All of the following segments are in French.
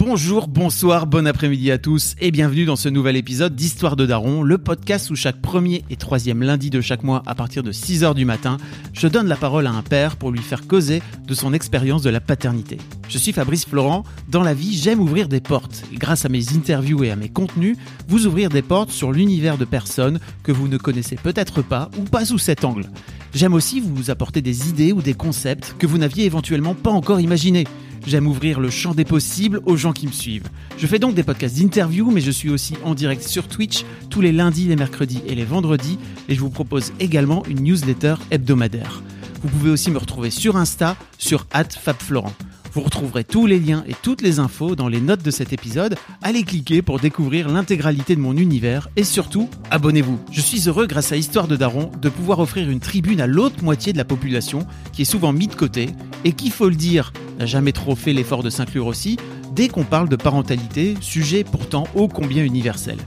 Bonjour, bonsoir, bon après-midi à tous et bienvenue dans ce nouvel épisode d'Histoire de Daron, le podcast où chaque premier et troisième lundi de chaque mois à partir de 6h du matin, je donne la parole à un père pour lui faire causer de son expérience de la paternité. Je suis Fabrice Florent, dans la vie j'aime ouvrir des portes grâce à mes interviews et à mes contenus, vous ouvrir des portes sur l'univers de personnes que vous ne connaissez peut-être pas ou pas sous cet angle. J'aime aussi vous apporter des idées ou des concepts que vous n'aviez éventuellement pas encore imaginés. J'aime ouvrir le champ des possibles aux gens qui me suivent. Je fais donc des podcasts d'interview, mais je suis aussi en direct sur Twitch tous les lundis, les mercredis et les vendredis, et je vous propose également une newsletter hebdomadaire. Vous pouvez aussi me retrouver sur Insta, sur @fabflorent. Vous retrouverez tous les liens et toutes les infos dans les notes de cet épisode. Allez cliquer pour découvrir l'intégralité de mon univers et surtout, abonnez-vous. Je suis heureux grâce à Histoire de Daron de pouvoir offrir une tribune à l'autre moitié de la population qui est souvent mise de côté et qui, faut le dire, n'a jamais trop fait l'effort de s'inclure aussi dès qu'on parle de parentalité, sujet pourtant ô combien universel.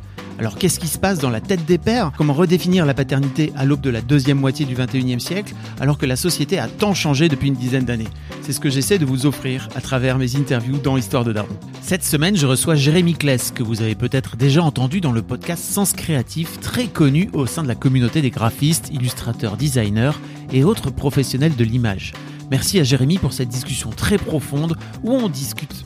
Alors qu'est-ce qui se passe dans la tête des pères? Comment redéfinir la paternité à l'aube de la deuxième moitié du 21e siècle alors que la société a tant changé depuis une dizaine d'années? C'est ce que j'essaie de vous offrir à travers mes interviews dans Histoire de Daron. Cette semaine, je reçois Jérémy Kless, que vous avez peut-être déjà entendu dans le podcast Sens Créatif, très connu au sein de la communauté des graphistes, illustrateurs, designers et autres professionnels de l'image. Merci à Jérémy pour cette discussion très profonde où on discute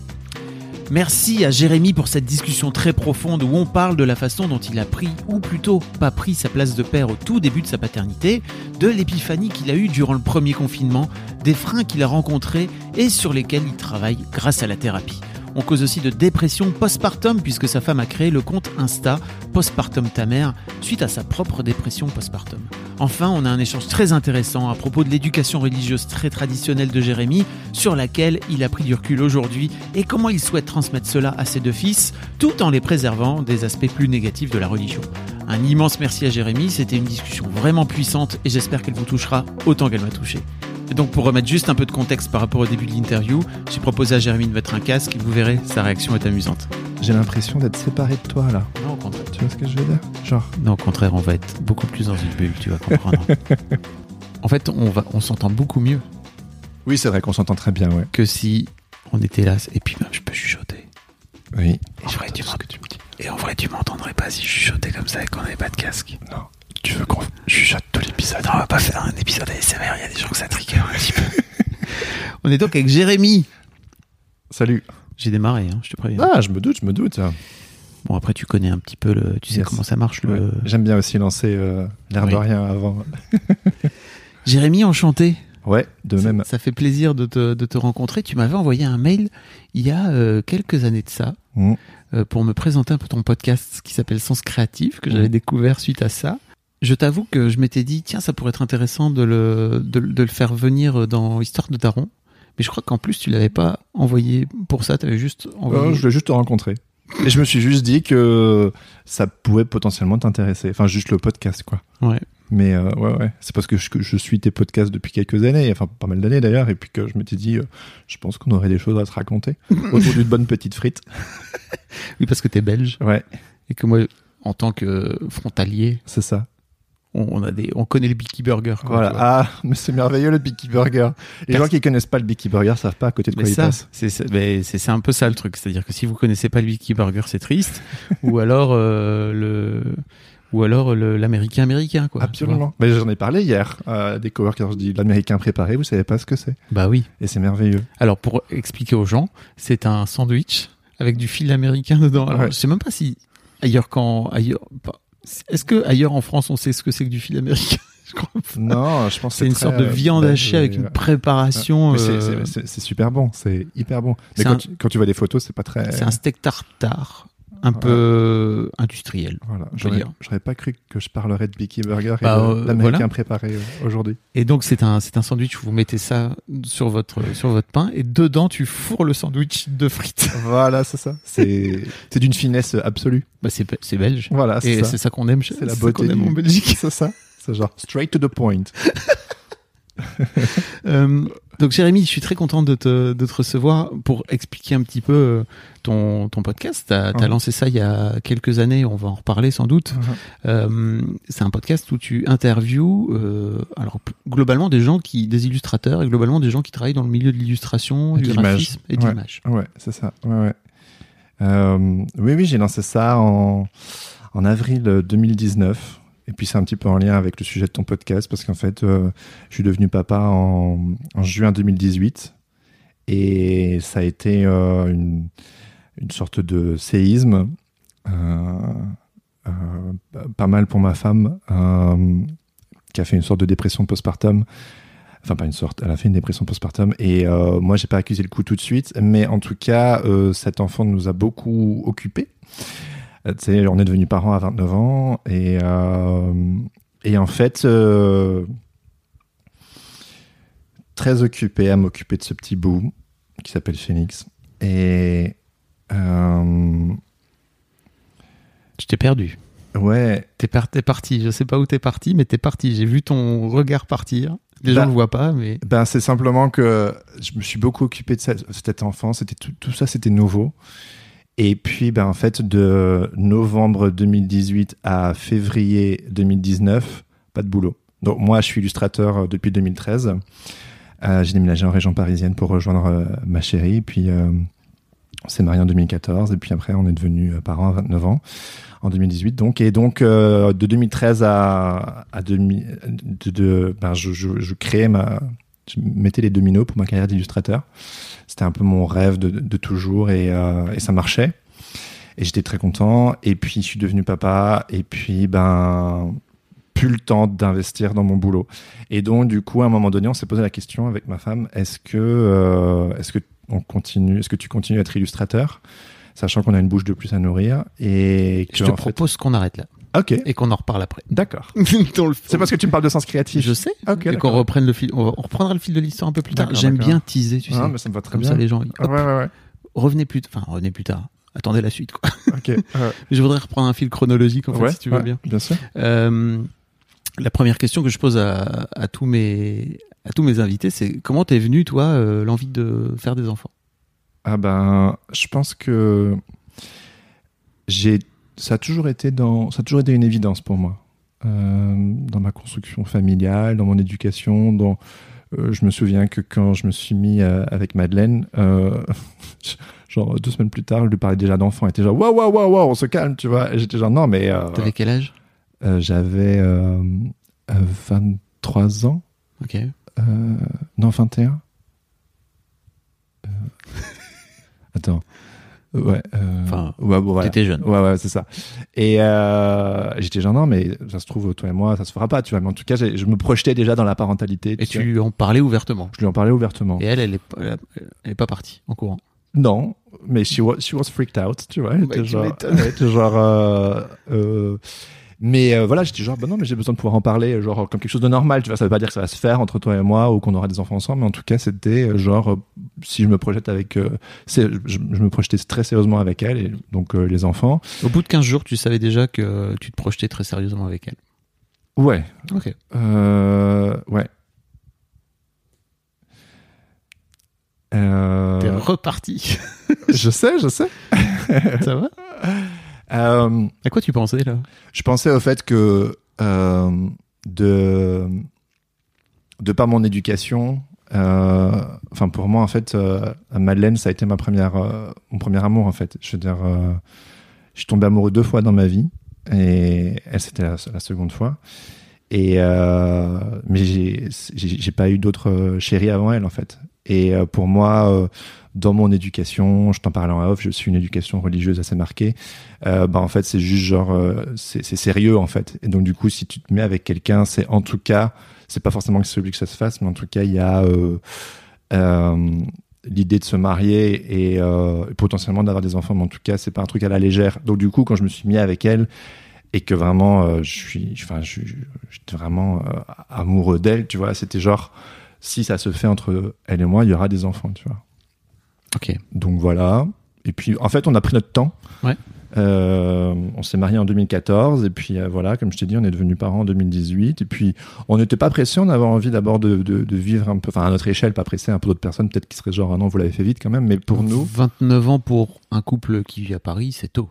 Merci à Jérémy pour cette discussion très profonde où on parle de la façon dont il a pris, ou plutôt pas pris sa place de père au tout début de sa paternité, de l'épiphanie qu'il a eue durant le premier confinement, des freins qu'il a rencontrés et sur lesquels il travaille grâce à la thérapie. On cause aussi de dépression postpartum puisque sa femme a créé le compte Insta Postpartum ta mère suite à sa propre dépression postpartum. Enfin, on a un échange très intéressant à propos de l'éducation religieuse très traditionnelle de Jérémy sur laquelle il a pris du recul aujourd'hui et comment il souhaite transmettre cela à ses deux fils tout en les préservant des aspects plus négatifs de la religion. Un immense merci à Jérémy, c'était une discussion vraiment puissante et j'espère qu'elle vous touchera autant qu'elle m'a touché. Et donc pour remettre juste un peu de contexte par rapport au début de l'interview, j'ai proposé à Jérémy de mettre un casque et vous verrez, sa réaction est amusante. J'ai l'impression d'être séparé de toi là. Non, au contraire. Tu vois ce que je veux dire? Genre. Non, au contraire, on va être beaucoup plus dans une bulle, tu vas comprendre. en fait, on, va, on s'entend beaucoup mieux Oui, c'est vrai qu'on s'entend très bien, ouais. que si on était là. Et puis même, je peux chuchoter. Oui. Et, ce que tu me dis. et en vrai, tu m'entendrais pas si je chuchotais comme ça et qu'on n'avait pas de casque. Non. Tu veux qu'on chuchote tout l'épisode on va pas faire un épisode ASMR, il y a des gens que ça trigger un petit peu. on est donc avec Jérémy. Salut. J'ai démarré, hein, je te préviens. Ah, je me doute, je me doute. Bon, après, tu connais un petit peu le. Tu sais Yes. comment ça marche le. Ouais. J'aime bien aussi lancer euh, l'air de Oui. rien avant. Jérémy, enchanté. Ouais, de Ça- même. Ça, fait plaisir de te, de te rencontrer. Tu m'avais envoyé un mail il y a euh, quelques années de ça Mm. euh, pour me présenter un peu ton podcast qui s'appelle Sens Créatif, que j'avais Mm. découvert suite à ça. Je t'avoue que je m'étais dit, tiens, ça pourrait être intéressant de le, de, de le faire venir dans Histoire de Daron. Mais je crois qu'en plus, tu l'avais pas envoyé pour ça, tu avais juste envoyé. Oh, je voulais juste te rencontrer. Et je me suis juste dit que ça pouvait potentiellement t'intéresser. Enfin, juste le podcast, quoi. Ouais. Mais euh, ouais, ouais. C'est parce que je, suis tes podcasts depuis quelques années, enfin pas mal d'années d'ailleurs, et puis que je m'étais dit, euh, je pense qu'on aurait des choses à se raconter autour d'une bonne petite frite. Oui, parce que tu es belge Ouais, et que moi, en tant que frontalier, c'est ça. On, a des, on connaît le Bicky Burger. quoi, Voilà. Ah, mais c'est merveilleux le Bicky Burger. Les Parce- gens qui connaissent pas le Bicky Burger savent pas à côté de quoi Mais ils ça, passent. c'est un peu ça le truc. C'est-à-dire que si vous connaissez pas le Wiki Burger, c'est triste. ou alors euh, le ou alors l'américain américain quoi. Absolument. Mais j'en ai parlé hier à des coworkers. Je dis l'américain préparé, vous savez pas ce que c'est. Bah oui. Et c'est merveilleux. Alors pour expliquer aux gens, c'est un sandwich avec du fil américain dedans. Alors Ouais. je sais même pas si ailleurs qu'en ailleurs. Est-ce que ailleurs en France on sait ce que c'est que du fil américain Je crois pas. Non, je pense que C'est une très, sorte de euh, viande belge hachée avec et, une euh, préparation. euh, c'est- super bon, c'est hyper bon. Mais quand, un- tu, quand tu vois des photos, c'est pas très. C'est un steak tartare un peu industriel. Voilà. J'aurais pas cru que je parlerais de Bicky Burger et Bah, de euh, voilà. préparé euh, aujourd'hui. Et donc c'est un c'est un sandwich où vous mettez ça sur votre sur votre pain et dedans tu fourres le sandwich de frites. Voilà, c'est ça. C'est c'est d'une finesse absolue. Bah c'est c'est belge. Voilà, c'est ça. c'est ça qu'on aime chez C'est la beauté qu'on aime en Belgique. C'est ça. C'est genre straight to the point. Euh, donc Jérémy, je suis très content de te, de te recevoir pour expliquer un petit peu euh, ton, ton podcast. T'as as lancé ça il y a quelques années, on va en reparler sans doute. Euh, c'est un podcast où tu interviews euh, alors globalement des gens qui, des illustrateurs et globalement des gens qui travaillent dans le milieu de l'illustration, du graphisme et de Ouais. l'image. Ouais, c'est ça. Ouais, ouais. Euh, oui, oui, j'ai lancé ça en, en avril 2019. Et puis c'est un petit peu en lien avec le sujet de ton podcast parce qu'en fait, euh, je suis devenu papa en, juin 2018 et ça a été euh, une, une sorte de séisme, euh, euh, pas mal pour ma femme qui a fait une sorte de dépression postpartum. Enfin, pas une sorte, elle a fait une dépression postpartum. Et moi, j'ai pas accusé le coup tout de suite, mais en tout cas, cet enfant nous a beaucoup occupés. Euh, sais, on est devenu parents à 29 ans, et, euh, et en fait, euh, très occupé à m'occuper de ce petit bout qui s'appelle Phoenix. Et euh, Je t'ai perdu. ouais, T'es par- t'es parti. Je sais pas où t'es parti, mais t'es parti. J'ai vu ton regard partir. Les Bah, gens le voient pas, mais Ben, c'est simplement que je me suis beaucoup occupé de cette- cet enfant. C'était tout, tout ça, c'était nouveau. Et puis, ben, en fait, de novembre 2018 à février 2019, pas de boulot. Donc, moi, je suis illustrateur euh, depuis 2013. Euh, j'ai déménagé en région parisienne pour rejoindre euh, ma chérie. Puis, on s'est marié en 2014. Et puis après, on est devenu parents à 29 ans en 2018. Donc, et donc, de 2013 à, à 2000, de, de- ben, je, je, je ma, je mettais les dominos pour ma carrière d'illustrateur. C'était un peu mon rêve de, de toujours et, euh, et ça marchait. Et j'étais très content. Et puis, je suis devenu papa. Et puis, ben, plus le temps d'investir dans mon boulot. Et donc, du coup, à un moment donné, on s'est posé la question avec ma femme est-ce que, euh, est-ce que on continue, est-ce que tu continues à être illustrateur, sachant qu'on a une bouche de plus à nourrir et que je te fait- propose qu'on arrête là Ok, et qu'on en reparle après. d'accord. C'est parce que tu me parles de sens créatif. Je sais. Ok, et qu'on reprenne le fil. On, reprendra le fil de l'histoire un peu plus tard. J'aime bien teaser, tu sais. Ah, mais ça me va très Comme bien. ça, les gens. Hop, ouais, ouais, ouais. revenez plus. Enfin, revenez plus tard. Attendez la suite. Quoi. Ok. Je voudrais reprendre un fil chronologique en fait, si tu veux bien. Bien sûr. Euh, la première question que je pose à, à tous mes à tous mes invités, c'est comment t'es venu toi euh, l'envie de faire des enfants? Ah ben, je pense que j'ai, ça a toujours été dans, ça a toujours été une évidence pour moi, Euh, dans ma construction familiale, dans mon éducation, dans, euh, je me souviens que quand je me suis mis euh, avec Madeleine, euh, genre deux semaines plus tard, je lui parlais déjà d'enfants, elle était genre waouh waouh waouh waouh, on se calme, tu vois, et j'étais genre non mais T'avais quel âge? j'avais euh, euh, 23 ans, Ok. non 21. Euh, Attends. Ouais. euh, Enfin, ouais, bon, voilà. T'étais jeune. Ouais, ouais, c'est ça. Et euh, j'étais genre, non, mais ça se trouve, toi et moi, ça se fera pas, tu vois. Mais en tout cas, je me projetais déjà dans la parentalité. Et sais. tu lui en parlais ouvertement. Je lui en parlais ouvertement. Et elle, elle est, pas- elle est pas partie en courant. Non, mais she was, she was freaked out, tu vois. Elle était tu genre, elle était genre euh, euh, mais euh, voilà, j'étais genre, bah non, mais j'ai besoin de pouvoir en parler, genre comme quelque chose de normal, tu vois. Ça veut pas dire que ça va se faire entre toi et moi ou qu'on aura des enfants ensemble, mais en tout cas, c'était euh, genre, euh, si je me projette avec, euh, je, je me projetais très sérieusement avec elle, et donc euh, les enfants. Au bout de 15 jours, tu savais déjà que tu te projetais très sérieusement avec elle. Ouais, Ok. euh, ouais. Euh, T'es reparti. je sais, je sais. Ça va? Euh, À quoi tu pensais là? Je pensais au fait que euh, de de par mon éducation, euh, enfin pour moi en fait, Madeleine ça a été ma première mon premier amour en fait. Je veux dire, je suis tombé amoureux deux fois dans ma vie et elle c'était la, la seconde fois. Et euh, mais j'ai pas eu d'autres chéries avant elle en fait. Et pour moi, dans mon éducation, je t'en parlais en off, je suis une éducation religieuse assez marquée. Euh, bah en fait c'est juste genre euh, c'est sérieux en fait. Et donc du coup si tu te mets avec quelqu'un, c'est en tout cas c'est pas forcément que c'est obligé que ça se fasse, mais en tout cas il y a euh, l'idée de se marier et potentiellement d'avoir des enfants, mais en tout cas, c'est pas un truc à la légère. Donc du coup, quand je me suis mis avec elle et que vraiment, je suis, j'étais vraiment amoureux d'elle, tu vois, c'était genre, si ça se fait entre elle et moi, il y aura des enfants, tu vois. Donc voilà. Et puis, en fait, on a pris notre temps. Ouais. Euh, on s'est marié en 2014 et puis euh, voilà, comme je t'ai dit, on est devenus parents en 2018 et puis on n'était pas pressé, on avait envie d'abord de, de- de vivre un peu, enfin à notre échelle, pas pressé, un peu d'autres personnes peut-être qui seraient genre ah non vous l'avez fait vite quand même, mais pour nous, 29 ans pour un couple qui vit à Paris, c'est tôt.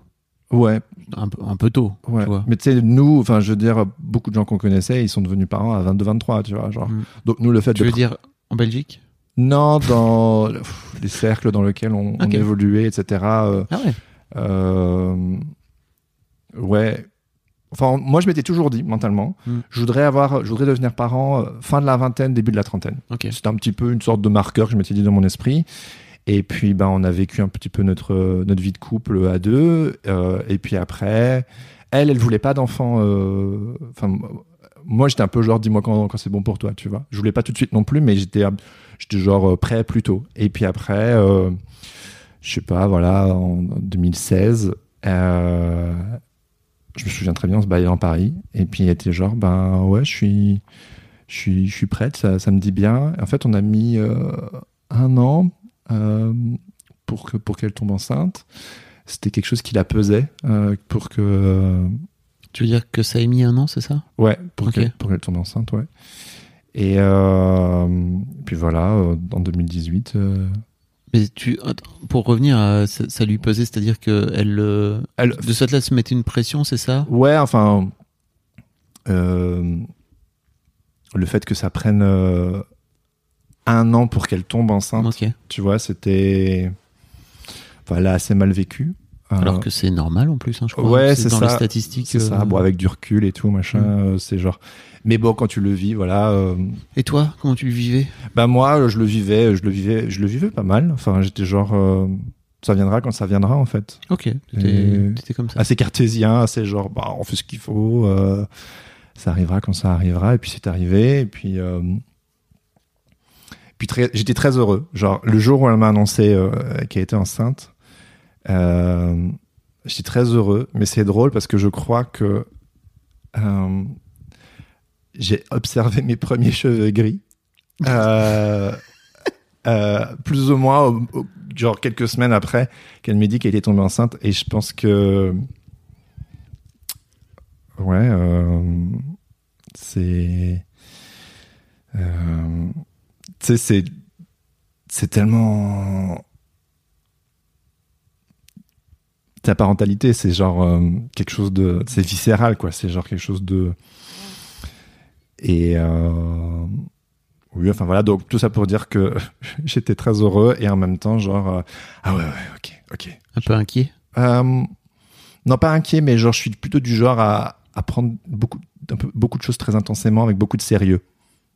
ouais, Un, peu- un peu tôt, ouais. tu vois. Mais tu sais, nous, enfin je veux dire, beaucoup de gens qu'on connaissait, ils sont devenus parents à 22-23, tu vois, genre. Mm. Donc nous le fait Tu de veux dire en Belgique? Non dans les cercles dans lesquels on, évoluait, etc. euh, Ah ouais. Euh, ouais. Enfin, moi, je m'étais toujours dit mentalement, Mm. je voudrais avoir, je voudrais devenir parent euh, fin de la vingtaine, début de la trentaine. Ok. C'était un petit peu une sorte de marqueur que je m'étais dit dans mon esprit. Et puis, ben, on a vécu un petit peu notre notre vie de couple à deux. et puis après, elle, elle voulait pas d'enfant. Enfin, moi, j'étais un peu genre, dis-moi quand, c'est bon pour toi, tu vois. Je voulais pas tout de suite non plus, mais j'étais j'étais genre euh, prêt plus tôt. Et puis après, euh, je sais pas, voilà, en 2016, euh, je me souviens très bien, on se baillait en Paris. Et puis elle était genre, ben ouais, je suis, je suis, je suis prête, ça, ça me dit bien. En fait, on a mis euh, un an pour que pour qu'elle tombe enceinte. C'était quelque chose qui la pesait pour que, Tu veux dire que ça a mis un an, c'est ça? Ouais, pour qu'elle tombe enceinte, ouais. Et euh, puis voilà, euh, en 2018. euh, Mais tu, pour revenir, à, ça, ça lui pesait, c'est-à-dire que elle, euh, elle, de cette là, se mettait une pression, c'est ça? Ouais, enfin, euh, le fait que ça prenne un an pour qu'elle tombe enceinte, tu vois, c'était, enfin, elle a assez mal vécu. Euh, Alors que c'est normal en plus, hein, je crois. Ouais, c'est dans ça. les statistiques. c'est ça, euh, bon, avec du recul et tout, machin, Mm. euh, c'est genre. Mais bon, quand tu le vis, voilà. euh, Et toi, comment tu le vivais? Bah moi, je le vivais, je le vivais, je le vivais pas mal. Enfin, j'étais genre, euh, ça viendra quand ça viendra, en fait. Ok, t'étais comme ça. assez cartésien, assez genre bah on fait ce qu'il faut, euh, ça arrivera quand ça arrivera, et puis c'est arrivé, et puis euh, puis j'étais très heureux. Genre le jour où elle m'a annoncé euh, qu'elle était enceinte, euh, j'étais très heureux, mais c'est drôle parce que je crois que euh, j'ai observé mes premiers cheveux gris. Euh, plus ou moins, genre quelques semaines après qu'elle m'ait dit qu'elle était tombée enceinte, et je pense que ouais, c'est tu sais c'est c'est tellement ta parentalité c'est genre euh, quelque chose de c'est viscéral quoi c'est genre quelque chose de et euh, oui enfin voilà donc tout ça pour dire que j'étais très heureux et en même temps genre euh, ah ouais ouais ok ok Un peu inquiet. non, pas inquiet, mais genre, je suis plutôt du genre à, à prendre beaucoup, un peu, beaucoup de choses très intensément, avec beaucoup de sérieux.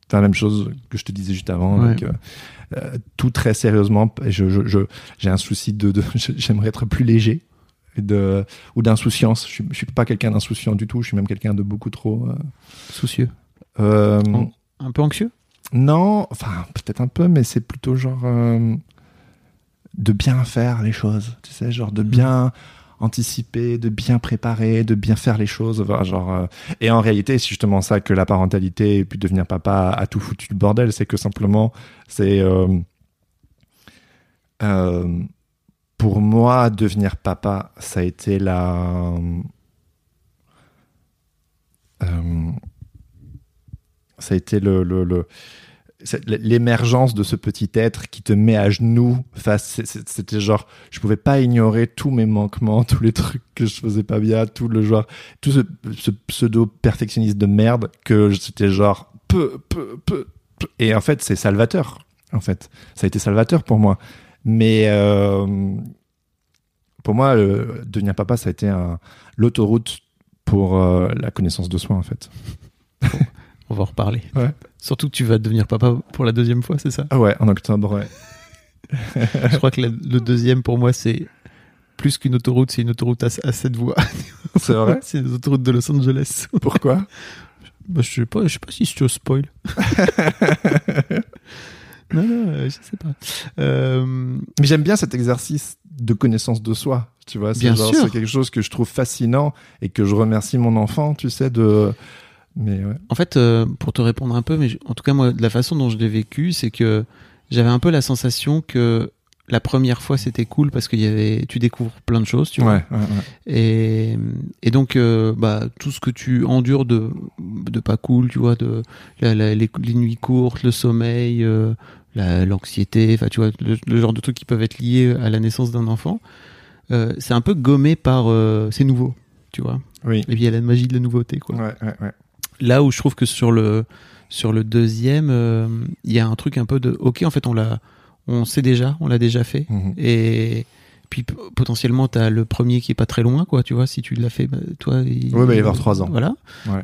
C'est la même chose que je te disais juste avant, Ouais. avec, euh, euh, tout très sérieusement. Je, j'ai un souci de, de j'aimerais être plus léger de, ou d'insouciance. Je je suis pas quelqu'un d'insouciant du tout. Je suis même quelqu'un de beaucoup trop. euh, Soucieux. euh. Un peu anxieux? Non, enfin peut-être un peu, mais c'est plutôt genre euh, de bien faire les choses, tu sais, genre de bien anticiper, de bien préparer, de bien faire les choses, genre. euh, Et en réalité, c'est justement ça que la parentalité et puis devenir papa a tout foutu le bordel, c'est que simplement, c'est euh, euh, pour moi devenir papa, ça a été la euh, ça a été le, l'émergence de ce petit être qui te met à genoux face c'était genre je pouvais pas ignorer tous mes manquements tous les trucs que je faisais pas bien tout le genre tout ce, ce pseudo perfectionniste de merde que c'était genre peu peu peu. et en fait c'est salvateur en fait ça a été salvateur pour moi mais euh, pour moi devenir papa ça a été l'autoroute pour euh, la connaissance de soi en fait On va en reparler. Ouais. Surtout que tu vas devenir papa pour la deuxième fois, c'est ça? Ah ouais en octobre ouais Je crois que la- le deuxième, pour moi, c'est plus qu'une autoroute, c'est une autoroute à, à sept voies. c'est vrai? C'est les autoroutes de Los Angeles. pourquoi? Bah, je sais pas, je sais pas si je te spoil. Non, non, euh, je sais pas. Euh, Mais j'aime bien cet exercice de connaissance de soi. Tu vois, c'est quelque chose que je trouve fascinant et que je remercie mon enfant, tu sais, de. Mais ouais. En fait, euh, pour te répondre un peu, mais je- en tout cas, moi, de la façon dont je l'ai vécu, c'est que j'avais un peu la sensation que la première fois, c'était cool parce qu'il y avait, tu découvres plein de choses, tu vois. Ouais, ouais, ouais. Et, et donc, euh, bah, tout ce que tu endures de, de pas cool, tu vois, de la- la- les, les nuits courtes, le sommeil, euh, la- l'anxiété, enfin, tu vois, le, le genre de trucs qui peuvent être liés à la naissance d'un enfant, euh, c'est un peu gommé par, euh, c'est nouveau, tu vois. Oui. Et puis il y a la magie de la nouveauté, quoi. Ouais, ouais, ouais. Là où je trouve que sur le sur le deuxième, euh, il y a un truc un peu de ok, en fait, on l'a, on sait déjà, on l'a déjà fait, Mhm. et puis potentiellement t'as le premier qui est pas très loin, quoi, tu vois, si tu l'as fait, bah, toi, il, Ouais, bah, il va y avoir trois ans. Voilà.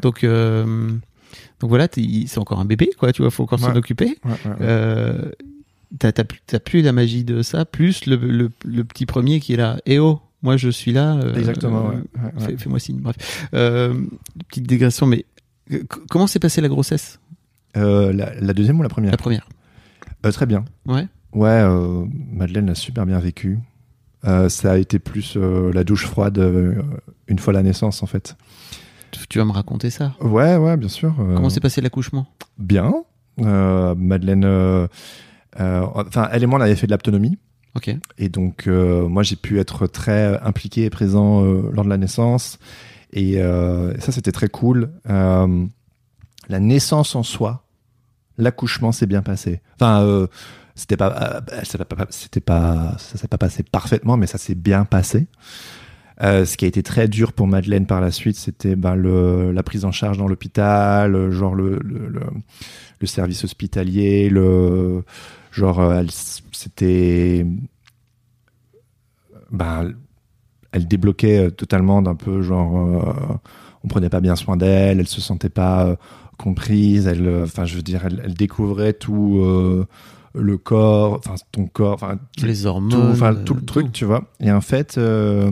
Donc euh, donc voilà, c'est encore un bébé, quoi, tu vois, faut encore s'en Ouais. occuper. Ouais. Euh, t'as plus la magie de ça, plus le, le, le petit premier qui est là. Eh oh, moi je suis là. euh, Exactement, euh. Fais- Fais-moi signe. Bref, petite digression, mais comment s'est passée la grossesse, la, la deuxième ou la première? La première Très bien. Ouais. Ouais, Madeleine l'a super bien vécu. Ça a été plus la douche froide une fois la naissance, en fait. Tu, vas me raconter ça. Ouais, ouais, bien sûr. euh, Comment s'est passé l'accouchement? Bien. Euh, Madeleine, euh, enfin, elle et moi, on avait fait de l'autonomie. Ok. Et donc, euh, moi, j'ai pu être très impliqué et présent euh, lors de la naissance. Et euh, ça, c'était très cool. La naissance en soi, l'accouchement s'est bien passé. Enfin, c'était pas, pas, c'était pas, ça s'est pas passé parfaitement, mais ça s'est bien passé. Euh, ce qui a été très dur pour Madeleine par la suite, c'était ben, le, la prise en charge dans l'hôpital, euh, genre le, le, le, le service hospitalier, le genre euh, elle, c'était ben, elle débloquait totalement d'un peu genre euh, on prenait pas bien soin d'elle, elle se sentait pas euh, comprise, elle enfin je veux dire elle, elle découvrait tout le corps, enfin ton corps, enfin Les hormones. tout, enfin tout le truc, tu vois. Et en fait, euh,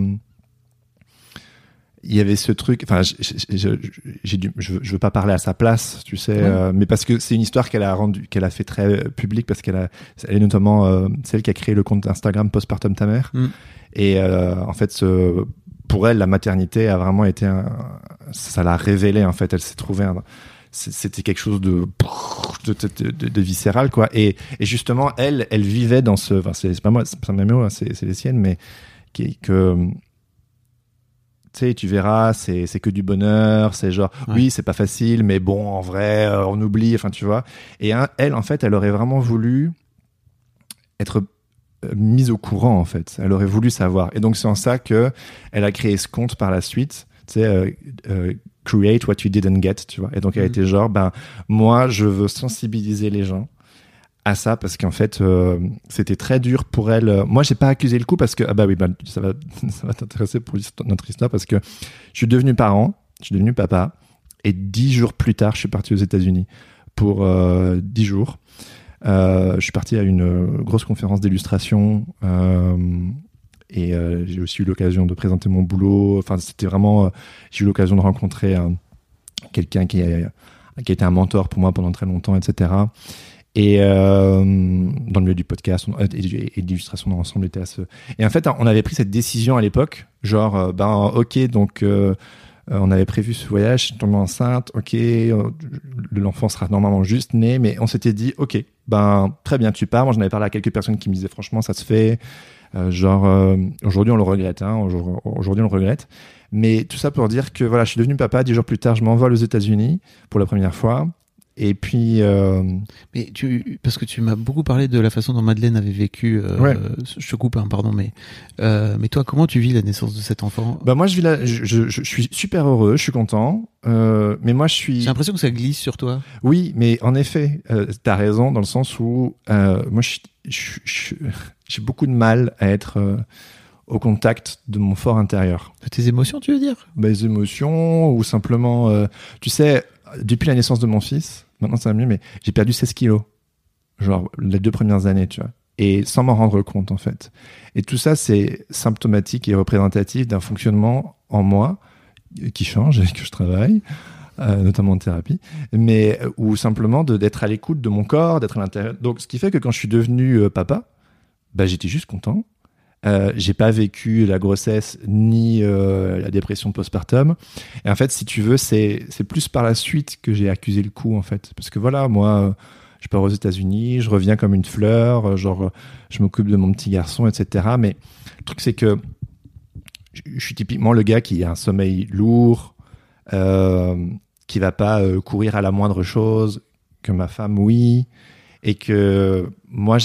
il y avait ce truc. Enfin, j'ai dû, je, je veux pas parler à sa place, tu sais, Ouais. euh, mais parce que c'est une histoire qu'elle a rendu, qu'elle a fait très euh, publique parce qu'elle a, elle est notamment euh, celle qui a créé le compte Instagram Postpartum ta mère. Mm. Et euh, en fait, ce, pour elle, la maternité a vraiment été, un, ça l'a révélé en fait. Elle s'est trouvée un, c'était quelque chose de, de, de, de- de viscéral quoi et, et justement elle elle vivait dans ce enfin c'est pas moi c'est pas mes mots hein, c'est c'est les siennes mais qui que tu sais tu verras c'est c'est que du bonheur c'est genre Ouais. oui c'est pas facile mais bon en vrai euh, on oublie enfin tu vois et hein, elle en fait elle aurait vraiment voulu être euh, mise au courant en fait elle aurait voulu savoir et donc c'est en ça que elle a créé ce compte par la suite tu sais euh, euh, create what you didn't get, tu vois. Et donc, elle Mhm. était genre, ben, moi, je veux sensibiliser les gens à ça parce qu'en fait, euh, c'était très dur pour elle. Moi, j'ai pas accusé le coup parce que, ah bah oui, bah, ça va, ça va t'intéresser pour notre histoire parce que je suis devenu parent, je suis devenu papa et dix jours plus tard, je suis parti aux États-Unis pour euh, dix jours. Euh, je suis parti à une euh, grosse conférence d'illustration euh, et euh, j'ai aussi eu l'occasion de présenter mon boulot. Enfin, c'était vraiment. j'ai eu l'occasion de rencontrer quelqu'un qui, a- qui été un mentor pour moi pendant très longtemps, etc. Et euh, dans le milieu du podcast et, et l'illustration dans l'ensemble était à ce. Et en fait, on avait pris cette décision à l'époque, genre, euh, ben, ok, donc. euh, euh, on avait prévu ce voyage, je suis tombé enceinte, ok, l'enfant sera normalement juste né, mais on s'était dit, ok, ben très bien, tu pars. Moi, j'en avais parlé à quelques personnes qui me disaient, franchement, ça se fait. Genre, aujourd'hui, on le regrette, hein, aujourd- aujourd'hui, on le regrette. Mais tout ça pour dire que voilà, je suis devenu papa. Dix jours plus tard, je m'envole aux États-Unis pour la première fois. Et puis, euh, Mais tu, parce que tu m'as beaucoup parlé de la façon dont Madeleine avait vécu. euh, Ouais. Je te coupe, hein, pardon, mais euh, mais toi, comment tu vis la naissance de cet enfant? Bah moi, je, vis là, je, je, je suis super heureux, je suis content. Mais moi, je suis. J'ai l'impression que ça glisse sur toi. Oui, mais en effet, t'as raison dans le sens où moi, je- je- je- j'ai beaucoup de mal à être au contact de mon fort intérieur. De tes émotions, tu veux dire? Mes émotions ou simplement, tu sais, depuis la naissance de mon fils, maintenant ça va mieux, mais j'ai perdu 16 kilos, genre les deux premières années, tu vois, et sans m'en rendre compte en fait. Et tout ça, c'est symptomatique et représentatif d'un fonctionnement en moi qui change et que je travaille. euh, notamment en thérapie, mais euh, ou simplement d'être à l'écoute de mon corps, d'être à l'intérieur. Donc, ce qui fait que quand je suis devenu euh, papa, bah, j'étais juste content. Euh, j'ai pas vécu la grossesse ni euh, la dépression postpartum. Et en fait, si tu veux, c'est plus par la suite que j'ai accusé le coup en fait, parce que voilà, moi, euh, je pars aux États-Unis, je reviens comme une fleur, genre je m'occupe de mon petit garçon, etc. Mais le truc c'est que je suis typiquement le gars qui a un sommeil lourd, euh, qui va pas courir à la moindre chose, que ma femme oui, et que moi,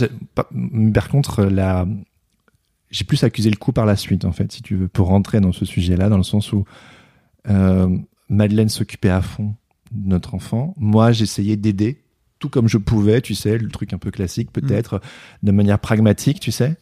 par contre, la j'ai plus accusé le coup par la suite, en fait, si tu veux, pour rentrer dans ce sujet-là, dans le sens où euh, Madeleine s'occupait à fond de notre enfant. Moi, j'essayais d'aider tout comme je pouvais, tu sais, le truc un peu classique, peut-être, de manière pragmatique, tu sais.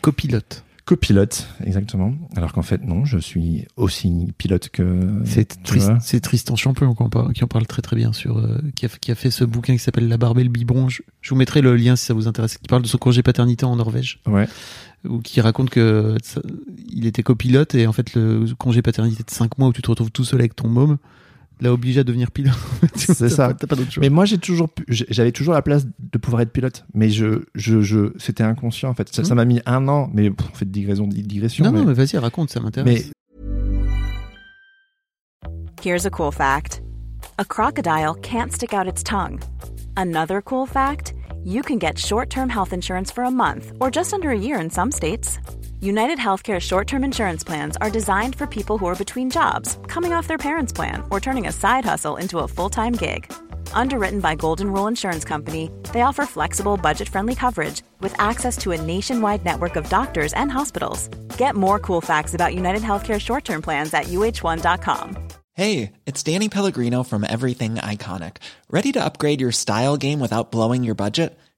Copilote. Copilote, exactement. Alors qu'en fait, non, je suis aussi pilote que. C'est Trist- Tristan Champion qui en parle, qui en parle très très bien sur euh, qui, a, qui a fait ce bouquin qui s'appelle La barbe et le biberon. Je, je vous mettrai le lien si ça vous intéresse. Qui parle de son congé paternité en Norvège, Ouais. ou qui raconte que ça- il était copilote et en fait le congé paternité de 5 mois où tu te retrouves tout seul avec ton môme l'a obligé à devenir pilote. C'est ça. pas- T'as pas choix. Mais moi, j'ai toujours, j'avais toujours la place de pouvoir être pilote. Mais je, je, je, c'était inconscient en fait. Ça, ça Mhm. m'a mis un an. Mais pff, on fait de digression, digression. non mais, non mais vas-y raconte ça m'intéresse. mais Here's a cool fact a crocodile can't stick out its tongue. Another cool fact you can get short term health insurance for a month or just under a year in some states. United Healthcare short term insurance plans are designed for people who are between jobs, coming off their parents' plan, or turning a side hustle into a full time gig. Underwritten by Golden Rule Insurance Company, they offer flexible, budget friendly coverage with access to a nationwide network of doctors and hospitals. Get more cool facts about United Healthcare short term plans at uh1.com. Hey, it's Danny Pellegrino from Everything Iconic. Ready to upgrade your style game without blowing your budget?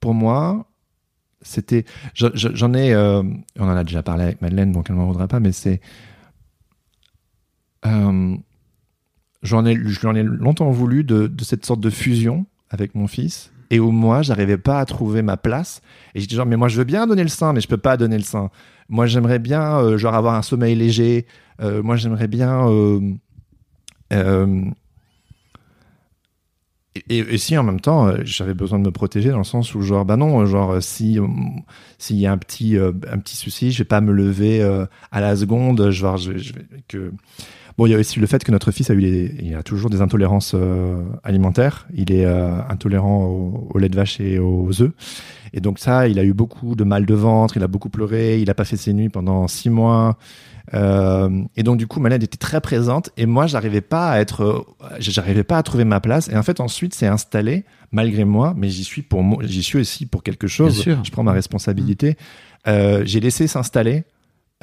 pour moi, c'était, je- je- j'en ai, euh, on en a déjà parlé avec Madeleine, donc elle m'en voudra pas, mais c'est, euh, j'en ai, j'en ai longtemps voulu de, cette sorte de fusion avec mon fils. Et où moi, j'arrivais pas à trouver ma place. Et j'étais genre, mais moi, je veux bien donner le sein, mais je peux pas donner le sein. Moi, j'aimerais bien, euh, genre, avoir un sommeil léger. Euh, moi, j'aimerais bien, et, et si en même temps, euh, j'avais besoin de me protéger dans le sens où genre bah non, genre euh, si euh, s'il y a un petit euh, un petit souci, je vais pas me lever euh, à la seconde, genre je, je vais que bon il y a aussi le fait que notre fils a eu les, il a toujours des intolérances euh, alimentaires, il est euh, intolérant au, au lait de vache et aux œufs et donc ça, il a eu beaucoup de mal de ventre, il a beaucoup pleuré, il a pas fait ses nuits pendant six mois. Euh, et donc du coup, Malène était très présente et moi, j'arrivais pas à être, euh, j'arrivais pas à trouver ma place. Et en fait, ensuite, c'est installé malgré moi, mais j'y suis pour moi, j'y suis aussi pour quelque chose. Bien sûr. Je prends ma responsabilité. Euh, j'ai laissé s'installer.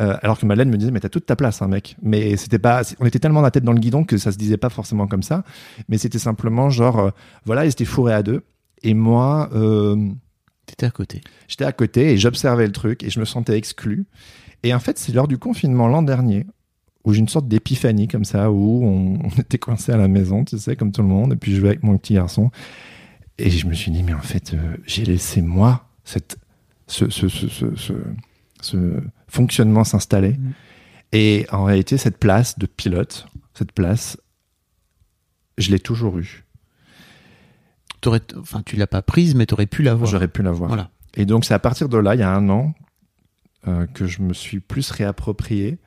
euh, alors que Malène me disait mais t'as toute ta place hein, mec mais c'était pas on était tellement la tête dans le guidon que ça se disait pas forcément comme ça mais c'était simplement genre voilà ils étaient fourrés à deux et moi T'étais à côté. J'étais à côté et j'observais le truc et je me sentais exclu. Et en fait, c'est lors du confinement l'an dernier où j'ai une sorte d'épiphanie comme ça, où on, on était coincé à la maison, tu sais, comme tout le monde, et puis je jouais avec mon petit garçon. Et je me suis dit, mais en fait, euh, j'ai laissé moi cette, ce, ce, ce, ce, ce, ce fonctionnement s'installer. Mhm. Et en réalité, cette place de pilote, cette place, je l'ai toujours eue. T'aurais, enfin, tu l'as pas prise, mais t'aurais pu l'avoir. J'aurais pu l'avoir. Voilà. Et donc, c'est à partir de là, il y a un an, euh, que je me suis plus réapproprié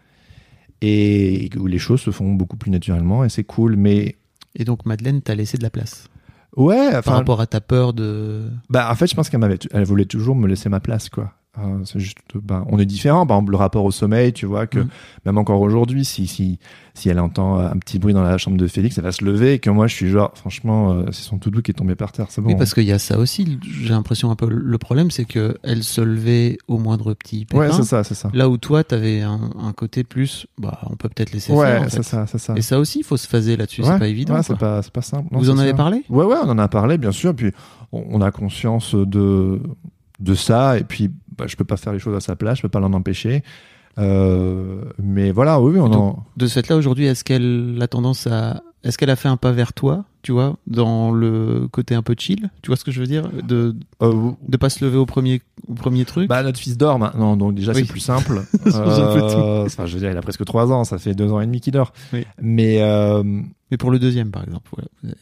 et où les choses se font beaucoup plus naturellement et c'est cool. Mais Et donc Madeleine t'a laissé de la place? Ouais, par rapport à ta peur de. bah, en fait, je pense qu'elle m'avait, elle voulait toujours me laisser ma place, quoi. Euh, c'est juste, bah, on est différents. Par exemple, le rapport au sommeil, tu vois, que Mhm. même encore aujourd'hui, si, si, si elle entend un petit bruit dans la chambre de Félix, elle va se lever et que moi, je suis genre, franchement, euh, c'est son tout doux qui est tombé par terre, c'est bon. Oui, parce qu'il y a ça aussi. J'ai l'impression un peu. Le problème, c'est que elle se levait au moindre petit pépin. ouais, c'est ça, c'est ça. Là où toi, t'avais un, un côté plus. Bah, on peut peut-être laisser Ouais, faire. en c'est ça, c'est ça. Et ça aussi, il faut se phaser là-dessus. Ouais, C'est pas évident. ouais, c'est pas, c'est pas simple. Non, Vous en avez parlé? Ouais, ouais, on en a parlé, bien sûr. Puis on, on a conscience de, de ça. Et puis, bah, je peux pas faire les choses à sa place, je peux pas l'en empêcher. Euh, mais voilà, oui, oui, on Donc, en. De ce fait-là, aujourd'hui, est-ce qu'elle a tendance à. Est-ce qu'elle a fait un pas vers toi, tu vois, dans le côté un peu chill Tu vois ce que je veux dire De Euh, de pas se lever au premier, au premier truc? Bah, notre fils dort maintenant, donc déjà Oui. c'est plus simple. Euh, enfin, je veux dire, il a presque 3 ans, ça fait 2 ans et demi qu'il dort. Oui. Mais, euh, Mais pour le deuxième, par exemple. voilà.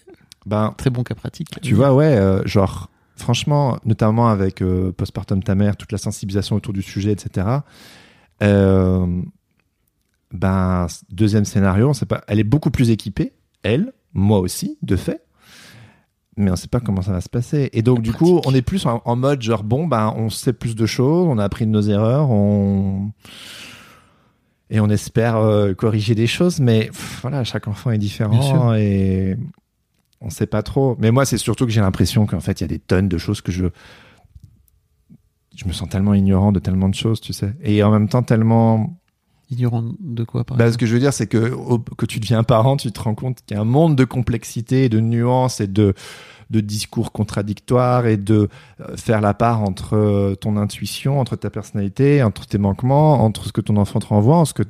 ben, Très bon cas pratique. Tu vois, ouais, euh, genre, franchement, notamment avec euh, Postpartum ta mère, toute la sensibilisation autour du sujet, etc. Euh, ben, deuxième scénario, on sait pas. Elle est beaucoup plus équipée, elle, moi aussi, de fait. Mais on sait pas comment ça va se passer. Et donc, du coup, on est plus en, en mode genre, bon, ben, on sait plus de choses, on a appris de nos erreurs, on. Et on espère euh, corriger des choses, mais pff, voilà, chaque enfant est différent et on sait pas trop. Mais moi, c'est surtout que j'ai l'impression qu'en fait, il y a des tonnes de choses que je. Je me sens tellement ignorant de tellement de choses, tu sais. Et en même temps, tellement. Ignorant de quoi, par Bah, ce que je veux dire, c'est que au- que tu deviens parent, tu te rends compte qu'il y a un monde de complexité, de nuances et de, de discours contradictoires et de euh, faire la part entre euh, ton intuition, entre ta personnalité, entre tes manquements, entre ce que ton enfant te renvoie, ce que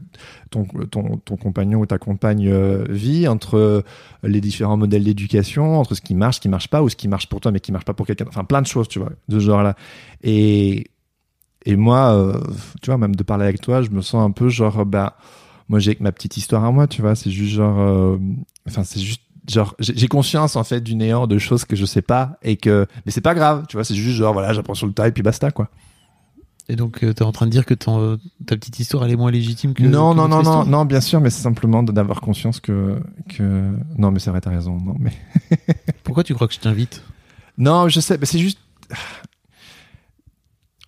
ton, ton, ton compagnon ou ta compagne euh, vit, entre les différents modèles d'éducation, entre ce qui marche, ce qui marche pas, ou ce qui marche pour toi mais qui marche pas pour quelqu'un. Enfin, plein de choses, tu vois, de ce genre-là. Et, et moi, euh, tu vois, même de parler avec toi, je me sens un peu genre, bah, moi j'ai ma petite histoire à moi, tu vois, c'est juste genre, euh, enfin, c'est juste genre, j'ai conscience en fait du néant de choses que je sais pas et que, mais c'est pas grave, tu vois, c'est juste genre, voilà, j'apprends sur le tas et puis basta, quoi. Et donc, tu t'es en train de dire que ton- ta petite histoire, elle est moins légitime que. non, que non, non, non, non, bien sûr, mais c'est simplement d'avoir conscience que, que, non, mais c'est vrai, t'as raison, non, mais, Pourquoi tu crois que je t'invite? Non, je sais, mais c'est juste,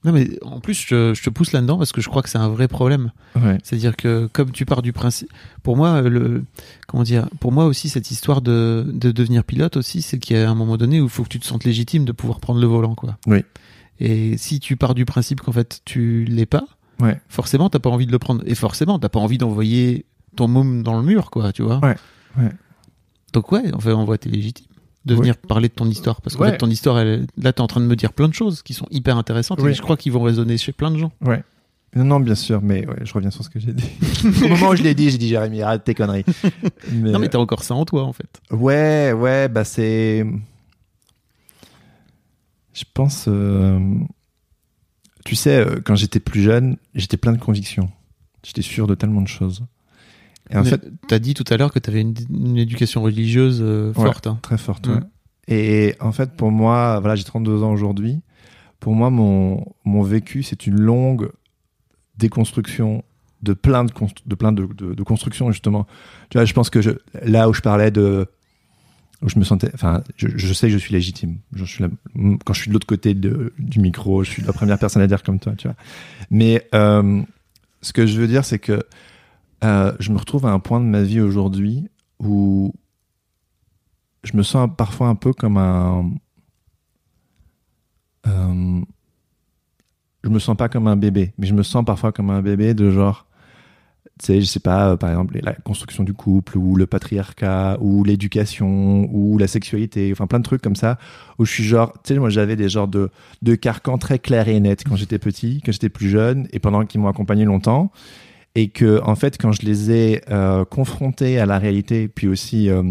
Non, mais en plus, je, je te pousse là-dedans parce que je crois que c'est un vrai problème. ouais, C'est-à-dire que comme tu pars du principe, pour moi, le comment dire, pour moi aussi cette histoire de, de devenir pilote aussi, c'est qu'il y a un moment donné où il faut que tu te sentes légitime de pouvoir prendre le volant, quoi. Oui. Et si tu pars du principe qu'en fait tu l'es pas, ouais, forcément t'as pas envie de le prendre. Et forcément t'as pas envie d'envoyer ton môme dans le mur, quoi, tu vois. Ouais, ouais. Donc ouais, en fait, en vrai, t'es légitime de venir parler de ton histoire parce Ouais. fait ton histoire, elle, là t'es en train de me dire plein de choses qui sont hyper intéressantes Oui. et je crois qu'ils vont résonner chez plein de gens. ouais. Non, non, bien sûr, mais ouais, je reviens sur ce que j'ai dit. Au moment où je l'ai dit, j'ai dit, Jérémy, arrête tes conneries. Mais, Non mais t'as encore ça en toi en fait. Ouais, ouais, bah c'est. Je pense. euh, Tu sais, euh, quand j'étais plus jeune, j'étais plein de convictions. J'étais sûr de tellement de choses. Et en Mais fait, t'as dit tout à l'heure que t'avais une, une éducation religieuse euh, Ouais. forte. hein. très forte. Mm. ouais. Et en fait, pour moi, voilà, j'ai 32 ans aujourd'hui. Pour moi, mon, mon vécu, c'est une longue déconstruction de plein de, de, plein de, de, de constructions, justement. Tu vois, je pense que je, là où je parlais de. Où je me sentais. Enfin, je, je sais que je suis légitime. Je suis quand je suis de l'autre côté de- du micro, je suis la première personne à dire comme toi, tu vois. Mais euh, ce que je veux dire, c'est que euh, je me retrouve à un point de ma vie aujourd'hui où je me sens parfois un peu comme un. Euh, je me sens pas comme un bébé, mais je me sens parfois comme un bébé de genre. Tu sais, je sais pas, euh, par exemple, la construction du couple, ou le patriarcat, ou l'éducation, ou la sexualité, enfin plein de trucs comme ça, où je suis genre, tu sais, moi j'avais des genres de, de carcans très clairs et nets quand j'étais petit, quand j'étais plus jeune, et pendant qu'ils m'ont accompagné longtemps, et que, en fait, quand je les ai euh, confrontés à la réalité, puis aussi, euh,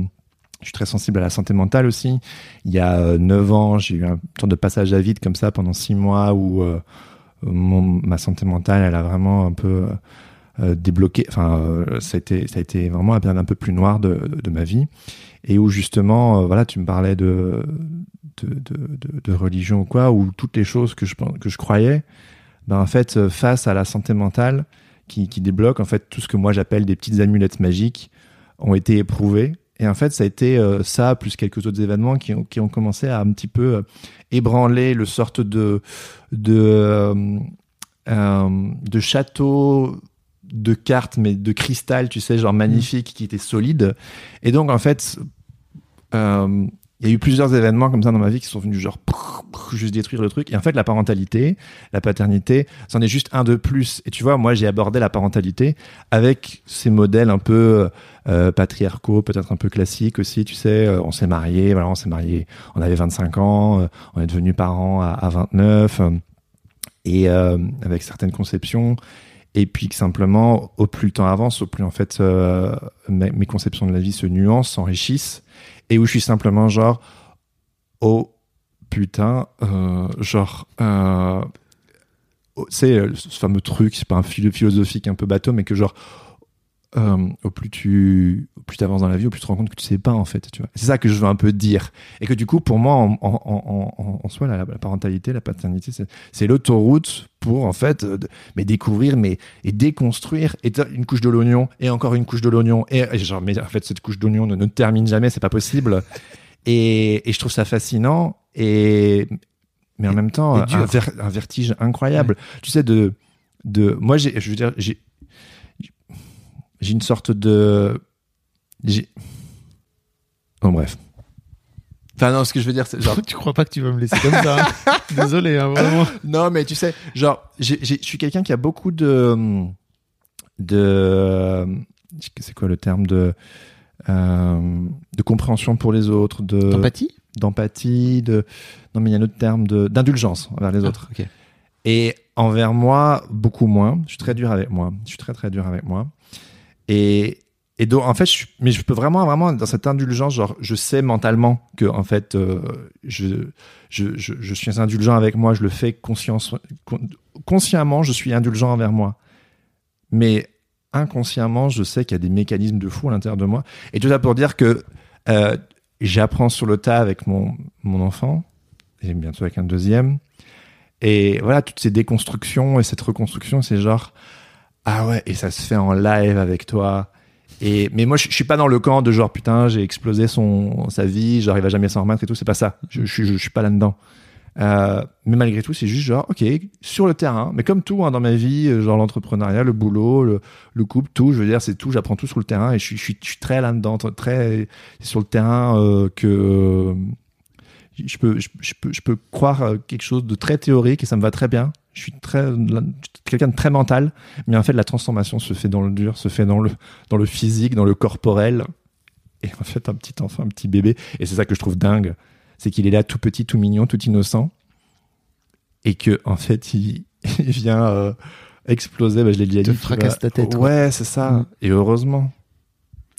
je suis très sensible à la santé mentale aussi. Il y a euh, 9 ans, j'ai eu un sorte de passage à vide comme ça pendant 6 mois où euh, mon, ma santé mentale, elle a vraiment un peu euh, euh, débloqué. Enfin, ça, a été, ça a été vraiment la période un peu plus noire de, de, de ma vie. Et où justement, voilà, tu me parlais de, de, de, religion ou quoi, où toutes les choses que je, que je croyais, ben, en fait, face à la santé mentale qui, qui débloque, en fait, tout ce que moi j'appelle des petites amulettes magiques ont été éprouvées Et en fait, ça a été euh, ça, plus quelques autres événements qui ont, qui ont commencé à un petit peu euh, ébranler le sorte de, de, euh, de château de cartes, mais de cristal, tu sais, genre magnifique, qui était solide. Et donc, en fait, il y a eu plusieurs événements comme ça dans ma vie qui sont venus genre juste détruire le truc. Et en fait, la parentalité, la paternité, c'en est juste un de plus. Et tu vois, moi, j'ai abordé la parentalité avec ces modèles un peu euh, patriarcaux, peut-être un peu classiques aussi. Tu sais, euh, on s'est marié, voilà, on s'est marié, on avait 25 ans, euh, on est devenu parents à, à 29, euh, et euh, avec certaines conceptions. Et puis que simplement, au plus le temps avance, au plus en fait euh, mes conceptions de la vie se nuancent, s'enrichissent, et où je suis simplement genre, oh putain, euh, genre, euh, oh, sais, euh, ce fameux truc, c'est pas un philo- philosophique un peu bateau, mais que genre, euh, au plus tu au plus avances dans la vie, au plus tu te rends compte que tu sais pas en fait. Tu vois. C'est ça que je veux un peu dire. Et que du coup, pour moi, en, en, en, en, en soi, la, la parentalité, la paternité, c'est, l'autoroute pour en fait, euh, mais découvrir, mais et déconstruire, et une couche de l'oignon, et encore une couche de l'oignon, et, et genre, mais en fait, cette couche d'oignon ne, ne termine jamais, c'est pas possible. Et, et je trouve ça fascinant, et mais en même temps, un, ver- un vertige incroyable. Tu sais, de, de, moi, j'ai, je veux dire, j'ai, j'ai une sorte de, j'ai, bon bref. Enfin non, ce que je veux dire, c'est genre, tu crois pas que tu vas me laisser comme ça hein Désolé, hein, vraiment. non mais tu sais, genre, je suis quelqu'un qui a beaucoup de, de, c'est quoi le terme de, euh, de compréhension pour les autres, de Empathie d'empathie, de, non mais il y a un autre terme de, d'indulgence envers les autres. Ah, ok. Et envers moi, beaucoup moins. Je suis très dur avec moi. Je suis très très dur avec moi. Et, donc, en fait, je, mais je peux vraiment, vraiment, dans cette indulgence, genre, je sais mentalement que, en fait, euh, je, je, je, suis indulgent avec moi, je le fais conscience, con- consciemment, je suis indulgent envers moi. Mais inconsciemment, je sais qu'il y a des mécanismes de fou à l'intérieur de moi. Et tout ça pour dire que euh, j'apprends sur le tas avec mon, mon enfant, et bientôt avec un deuxième. Et voilà, toutes ces déconstructions et cette reconstruction, c'est genre, ah ouais, et ça se fait en live avec toi. Et, mais moi, je, je suis pas dans le camp de genre, putain, j'ai explosé son, sa vie, j'arrive à jamais s'en remettre et tout, c'est pas ça. Je, je, je, suis pas là-dedans. Euh, mais malgré tout, c'est juste genre, ok, sur le terrain, mais comme tout hein, dans ma vie, euh, genre l'entrepreneuriat, le boulot, le, le couple, tout, je veux dire, c'est tout, j'apprends tout sur le terrain et je suis, je suis, je suis très là-dedans, très sur le terrain euh, que euh, je peux, je, je peux, je peux croire euh, quelque chose de très théorique et ça me va très bien. Je suis très, quelqu'un de très mental, mais en fait, la transformation se fait dans le dur, se fait dans le, dans le physique, dans le corporel. Et en fait, un petit enfant, un petit bébé, et c'est ça que je trouve dingue, c'est qu'il est là tout petit, tout mignon, tout innocent, et que en fait, il, il vient euh, exploser. Bah, je l'ai déjà Te dit. tu fracasse ta tête, Ouais, c'est ça. Mm. Et heureusement,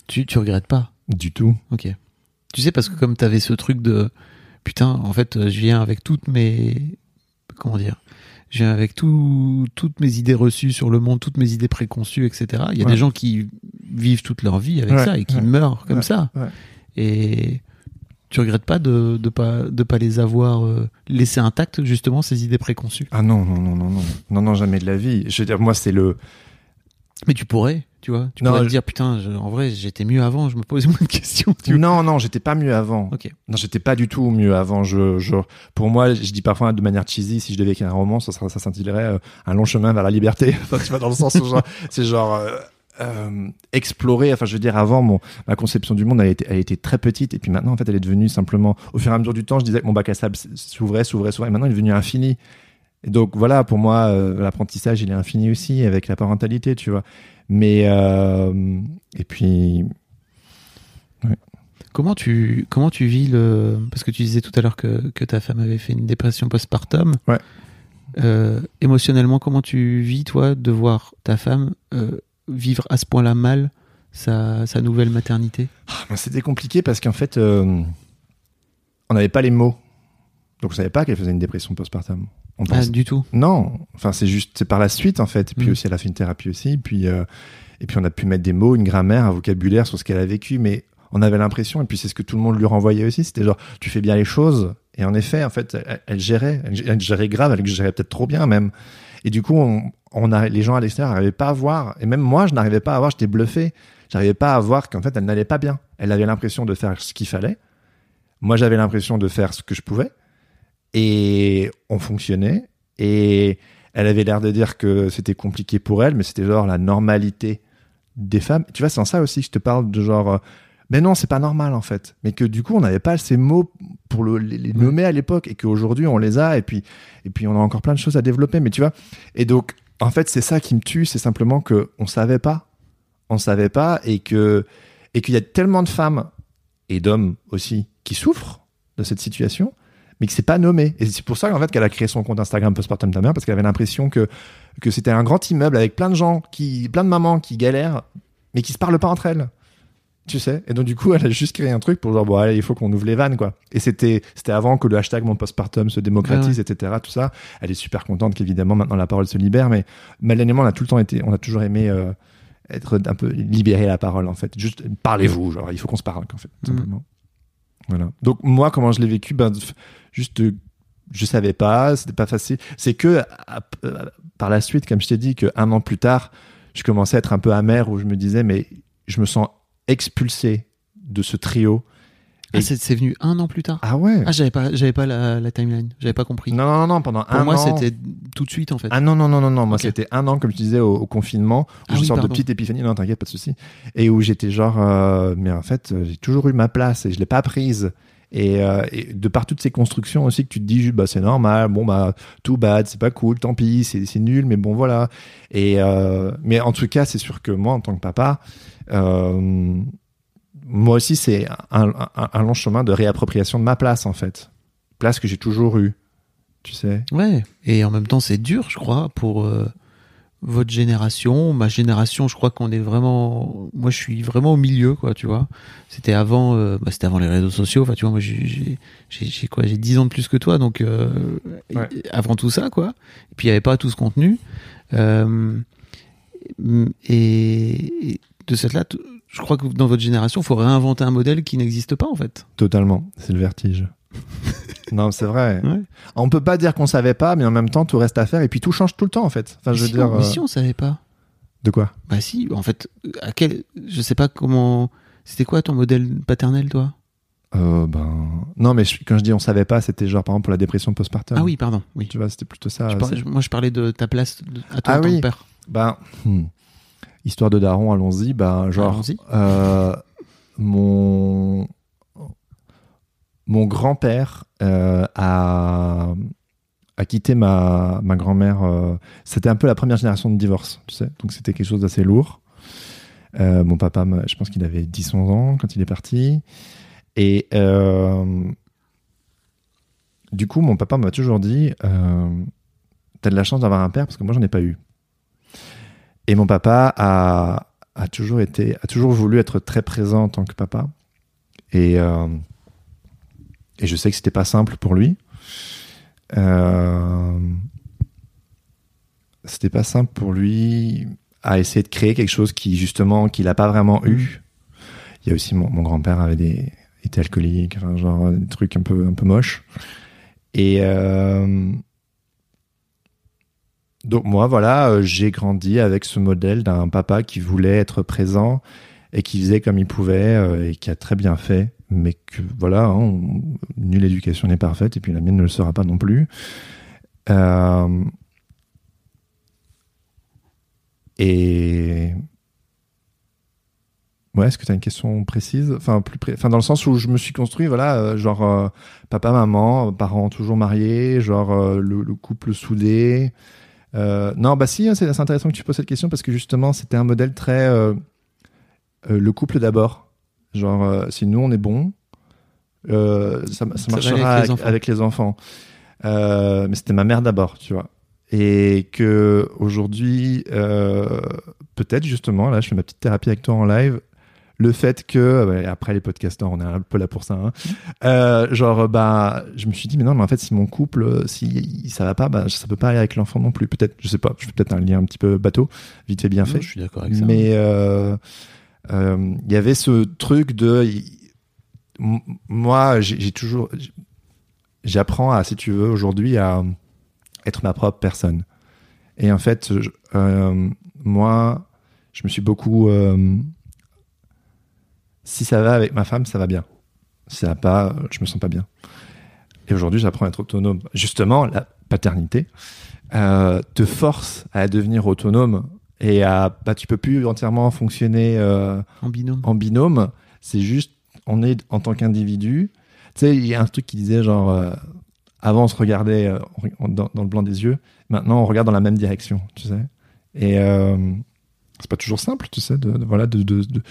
Tu, tu regrettes pas? Du tout. Ok. Tu sais, parce que comme t'avais ce truc de putain, en fait, je viens avec toutes mes. Comment dire Je viens avec tout, toutes mes idées reçues sur le monde, toutes mes idées préconçues, etc. Il y a Ouais. des gens qui vivent toute leur vie avec Ouais, ça et qui ouais. meurent comme ça. Et tu regrettes pas de, de pas de pas les avoir euh, laissés intactes justement ces idées préconçues? Ah non, non, non, non, non. Non, non, jamais de la vie. Je veux dire, moi, c'est le. Mais tu pourrais, tu vois, tu Non, pourrais te je- dire putain, je- en vrai, j'étais mieux avant, je me posais moins de questions. Tu vois. Non, non, j'étais pas mieux avant. Ok. Non, j'étais pas du tout mieux avant. Je, je, pour moi, je dis parfois de manière cheesy, si je devais écrire un roman, ça, ça s'intitulerait euh, Un long chemin vers la liberté. Enfin, tu vois, dans le sens où c'est genre euh, euh, explorer. Enfin, je veux dire, avant, mon, ma conception du monde, elle était, elle était très petite, et puis maintenant, en fait, elle est devenue simplement. Au fur et à mesure du temps, je disais que mon bac à sable s'ouvrait, s'ouvrait, s'ouvrait, et maintenant, il est devenu infini. Et donc voilà, pour moi, euh, l'apprentissage, il est infini aussi avec la parentalité, tu vois. Mais euh, et puis Comment tu comment tu vis le parce que tu disais tout à l'heure que, que ta femme avait fait une dépression postpartum. Ouais. Euh, émotionnellement, comment tu vis toi de voir ta femme vivre à ce point-là mal sa, sa nouvelle maternité? Ah, C'était compliqué parce qu'en fait, on n'avait pas les mots. Donc, on savait pas qu'elle faisait une dépression postpartum. On Ah, pense... du tout. Non, enfin, c'est juste, c'est par la suite, en fait. Et puis Mm. aussi, elle a fait une thérapie aussi. Puis, euh, et puis, on a pu mettre des mots, une grammaire, un vocabulaire sur ce qu'elle a vécu. Mais on avait l'impression, et puis c'est ce que tout le monde lui renvoyait aussi, c'était genre, tu fais bien les choses. Et en effet, en fait, elle, elle gérait. Elle, elle gérait grave, elle gérait peut-être trop bien même. Et du coup, on, on a, les gens à l'extérieur n'arrivaient pas à voir. Et même moi, je n'arrivais pas à voir, j'étais bluffé. J'arrivais pas à voir qu'en fait, elle n'allait pas bien. Elle avait l'impression de faire ce qu'il fallait. Moi, j'avais l'impression de faire ce que je pouvais. Et on fonctionnait. Et elle avait l'air de dire que c'était compliqué pour elle, mais c'était genre la normalité des femmes. Tu vois, c'est en ça aussi que je te parle de genre. euh, mais non, c'est pas normal en fait. Mais que du coup, on n'avait pas ces mots pour le- les, les nommer à l'époque et qu'aujourd'hui, on les a et puis, et puis on a encore plein de choses à développer. Mais tu vois, et donc, en fait, c'est ça qui me tue, c'est simplement que on savait pas. On savait pas et que et qu'il y a tellement de femmes et d'hommes aussi qui souffrent de cette situation, mais que c'est pas nommé. Et c'est pour ça qu'en fait qu'elle a créé son compte Instagram postpartum ta mère parce qu'elle avait l'impression que que c'était un grand immeuble avec plein de gens qui, plein de mamans qui galèrent, mais qui se parlent pas entre elles. Tu sais? Et donc, du coup, elle a juste créé un truc pour genre, bon, allez, il faut qu'on ouvre les vannes, quoi. Et c'était, c'était avant que le hashtag mon postpartum se démocratise, etc., tout ça. Elle est super contente qu'évidemment, maintenant, la parole se libère, mais moi, on a tout le temps été, on a toujours aimé, euh, être un peu, libérer la parole, en fait. Juste, parlez-vous, genre, il faut qu'on se parle, en fait, simplement. Voilà. Donc, moi, comment je l'ai vécu, ben, juste, euh, je savais pas, c'était pas facile. C'est que, à- euh, par la suite, comme je t'ai dit, qu'un an plus tard, je commençais à être un peu amer où je me disais, mais je me sens expulsé de ce trio. Ah, Et- c'est c'est venu un an plus tard? Ah ouais Ah, j'avais pas, j'avais pas la, la timeline. J'avais pas compris. Non, non, non, pendant Pour un moi, an. c'était tout de suite en fait. Ah non, non, non, non, non. Moi, c'était un an, comme je disais, au, au confinement, où Ah j'ai oui, sorte de petite épiphanie. Non, t'inquiète, pas de souci. Et où j'étais genre, euh, mais en fait, j'ai toujours eu ma place et je l'ai pas prise. Et, euh, et de par toutes ces constructions aussi que tu te dis, bah, c'est normal, bon, bah, too bad, c'est pas cool, tant pis, c'est nul, mais bon, voilà. Et, euh, mais en tout cas, c'est sûr que moi, en tant que papa, euh, moi aussi, c'est un, un- un long chemin de réappropriation de ma place, en fait. Place que j'ai toujours eue, tu sais. Ouais. Et en même temps, c'est dur, je crois, pour euh, votre génération, ma génération. Je crois qu'on est vraiment. Moi, je suis vraiment au milieu, quoi. Tu vois. C'était avant. euh, bah, c'était avant les réseaux sociaux. Enfin, tu vois, moi, j'ai- quoi J'ai 10 ans de plus que toi, donc euh, Ouais. avant tout ça, quoi. Et puis il y avait pas tout ce contenu. Euh, et, et de cette là, je crois que dans votre génération, il faut réinventer un modèle qui n'existe pas en fait. Totalement, c'est le vertige. non, c'est vrai. Ouais. On peut pas dire qu'on savait pas, mais en même temps, tout reste à faire et puis tout change tout le temps en fait. Enfin, je veux si, dire. on, euh, si on savait pas. De quoi? Bah si, en fait, à quel, je sais pas comment. C'était quoi ton modèle paternel, toi? Euh, Ben non, mais je- quand je dis on savait pas, c'était genre par exemple pour la dépression postpartum. Ah oui, pardon. Oui. Tu vois, c'était plutôt ça. Je parlais- moi, je parlais de ta place de- à toi Ah oui. que père. Ben, hmm. histoire de daron, allons-y. Ben genre, euh, mon mon grand-père euh, a quitté ma, grand-mère. euh, c'était un peu la première génération de divorce, tu sais. Donc c'était quelque chose d'assez lourd. Euh, mon papa, je pense qu'il avait 10-11 ans quand il est parti. Et du coup, mon papa m'a toujours dit T'as de la chance d'avoir un père parce que moi, j'en ai pas eu. Et mon papa a, a, toujours été, a toujours voulu être très présent en tant que papa. Et, et je sais que c'était pas simple pour lui. Euh, c'était pas simple pour lui à essayer de créer quelque chose qui justement qu'il a pas vraiment eu. Il y a aussi mon, mon grand-père avait des était alcoolique, enfin, genre des trucs un peu un peu moches. Et euh, donc moi voilà, euh, j'ai grandi avec ce modèle d'un papa qui voulait être présent et qui faisait comme il pouvait euh, et qui a très bien fait, mais que voilà, hein, nulle éducation n'est parfaite et puis la mienne ne le sera pas non plus. Euh, et ouais, est-ce que tu as une question précise? Enfin, plus enfin, dans le sens où je me suis construit, voilà, euh, genre euh, papa, maman, parents toujours mariés, genre le, le couple soudé. Non, bah si, hein, c'est intéressant que tu poses cette question parce que justement, c'était un modèle très le couple d'abord. Genre, euh, si nous on est bon, euh, ça, marchera avec les avec, enfants. avec les enfants. Euh, mais c'était ma mère d'abord, tu vois. Et que aujourd'hui, peut-être justement, là, je fais ma petite thérapie avec toi en live. Le fait que, ouais, après les podcasteurs, on est un peu là pour ça. hein. Genre, bah, je me suis dit, mais non, mais en fait, si mon couple, si ça va pas, bah, ça peut pas aller avec l'enfant non plus. Peut-être, je sais pas, je fais peut-être un lien un petit peu bateau, vite fait, bien fait. Je suis d'accord avec ça. Mais euh, il y avait ce truc de. moi, j'ai toujours. J'apprends à, si tu veux, aujourd'hui à être ma propre personne. Et en fait, euh, moi, je me suis beaucoup euh, Si ça va avec ma femme, ça va bien. Si ça va pas, euh, je me sens pas bien. Et aujourd'hui, j'apprends à être autonome. Justement, la paternité euh, te force à devenir autonome et à, bah, tu peux plus entièrement fonctionner euh, En binôme. en binôme. C'est juste, on est en tant qu'individu. Tu sais, il y a un truc qui disait genre, euh, avant on se regardait euh, on- dans, dans le blanc des yeux, maintenant on regarde dans la même direction, tu sais. Et euh, c'est pas toujours simple, tu sais, de, de- voilà, de, de, de-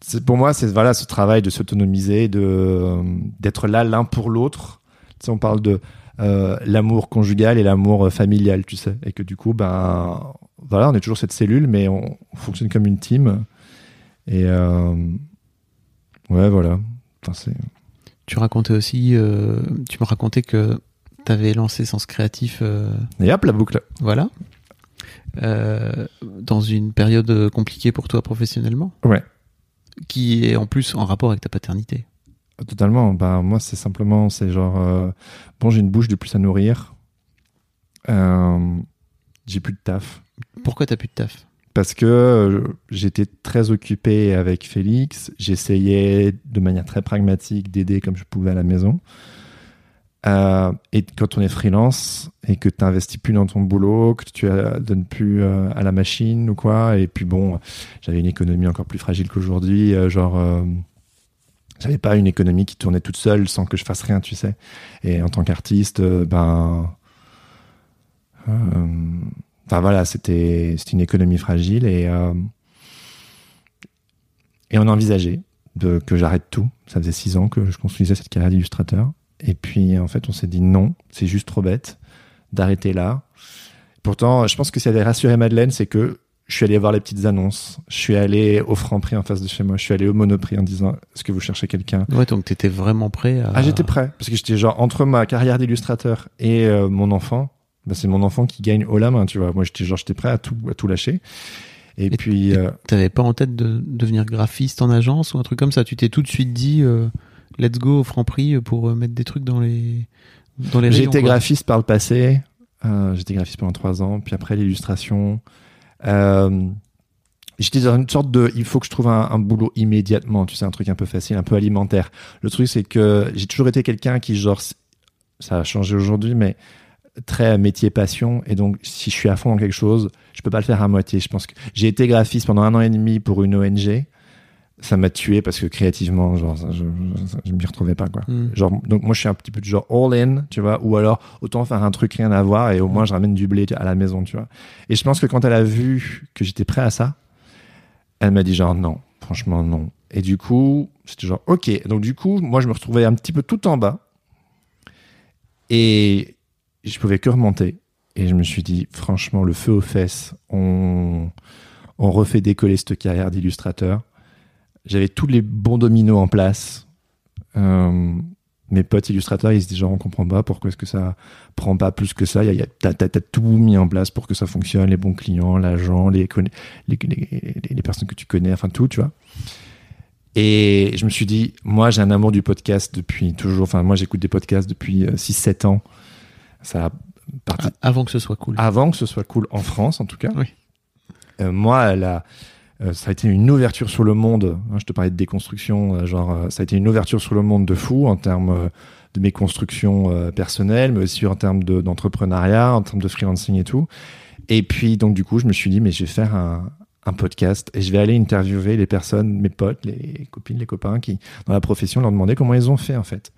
c'est- pour moi, c'est voilà ce travail de s'autonomiser, de euh, d'être là l'un pour l'autre. Tu sais, on parle de euh, l'amour conjugal et l'amour euh, familial, tu sais, et que du coup, ben voilà, on est toujours cette cellule, mais on, on fonctionne comme une team. Et euh, ouais, voilà. Enfin, Tu racontais aussi, euh, tu me racontais que tu avais lancé Sens Créatif, euh, et hop la boucle. voilà, euh, dans une période compliquée pour toi professionnellement, Ouais. qui est en plus en rapport avec ta paternité. Totalement. Ben, moi, c'est simplement, c'est genre, bon, j'ai une bouche de plus à nourrir. Euh, j'ai plus de taf. Pourquoi t'as plus de taf? Parce que euh, j'étais très occupé avec Félix. J'essayais de manière très pragmatique d'aider comme je pouvais à la maison. Euh, et quand on est freelance et que tu n'investis plus dans ton boulot, que tu donnes plus euh, à la machine ou quoi, et puis bon, j'avais une économie encore plus fragile qu'aujourd'hui, euh, genre, j'avais pas une économie qui tournait toute seule sans que je fasse rien, tu sais. Et en tant qu'artiste, ben, enfin voilà, c'était c'était une économie fragile et euh, et on a envisagé de, que j'arrête tout. Ça faisait six ans que je construisais cette carrière d'illustrateur. Et puis, en fait, on s'est dit non, c'est juste trop bête d'arrêter là. Pourtant, je pense que ce qui avait rassuré Madeleine, c'est que je suis allé voir les petites annonces. Je suis allé au Franprix en face de chez moi. Je suis allé au Monoprix en disant Est-ce que vous cherchez quelqu'un? Ouais, donc t'étais vraiment prêt à. Ah, j'étais prêt. Parce que j'étais genre entre ma carrière d'illustrateur et euh, mon enfant. Bah, c'est mon enfant qui gagne haut la main, tu vois. Moi, j'étais genre, j'étais prêt à tout, à tout lâcher. Et, Et- puis, euh, T'avais pas en tête de devenir graphiste en agence ou un truc comme ça? Tu t'es tout de suite dit, euh, let's go au Franprix pour euh, mettre des trucs dans les dans les quoi. graphiste par le passé. J'étais graphiste pendant trois ans. Puis après, l'illustration. Euh, J'étais dans une sorte de. Il faut que je trouve un, un boulot immédiatement. Tu sais, un truc un peu facile, un peu alimentaire. Le truc, c'est que j'ai toujours été quelqu'un qui, genre, ça a changé aujourd'hui, mais très métier passion. Et donc, si je suis à fond dans quelque chose, je peux pas le faire à moitié. Je pense que j'ai été graphiste pendant un an et demi pour une ONG. Ça m'a tué parce que créativement, genre, je, je m'y retrouvais pas, quoi. Hmm. Genre, donc moi je suis un petit peu du genre all in, tu vois, ou alors autant faire un truc rien à voir et au moins je ramène du blé à la maison, tu vois. Et je pense que quand elle a vu que j'étais prêt à ça, elle m'a dit genre non, franchement non. Et du coup, c'était genre ok. Donc du coup, moi je me retrouvais un petit peu tout en bas et je pouvais que remonter. Et je me suis dit franchement le feu aux fesses, on on refait décoller cette carrière d'illustrateur. J'avais tous les bons dominos en place. Euh, mes potes illustrateurs, ils se disent genre on comprend pas pourquoi est-ce que ça prend pas plus que ça. Y y a- t'as, t'as tout mis en place pour que ça fonctionne, les bons clients, l'agent, les, les, les, personnes que tu connais, enfin tout, tu vois. Et je me suis dit, moi j'ai un amour du podcast depuis toujours. Enfin moi j'écoute des podcasts depuis 6-7 ans. Ça a parti Avant que ce soit cool. avant que ce soit cool en France en tout cas. Oui. Euh, moi, elle a, euh, ça a été une ouverture sur le monde. hein, je te parlais de déconstruction, euh, genre ça a été une ouverture sur le monde de fou en termes de mes constructions personnelles, mais aussi en termes de- d'entrepreneuriat, en termes de freelancing et tout. Et puis donc du coup, je me suis dit mais je vais faire un, un podcast et je vais aller interviewer les personnes, mes potes, les copines, les copains qui dans la profession, leur demander comment ils ont fait en fait.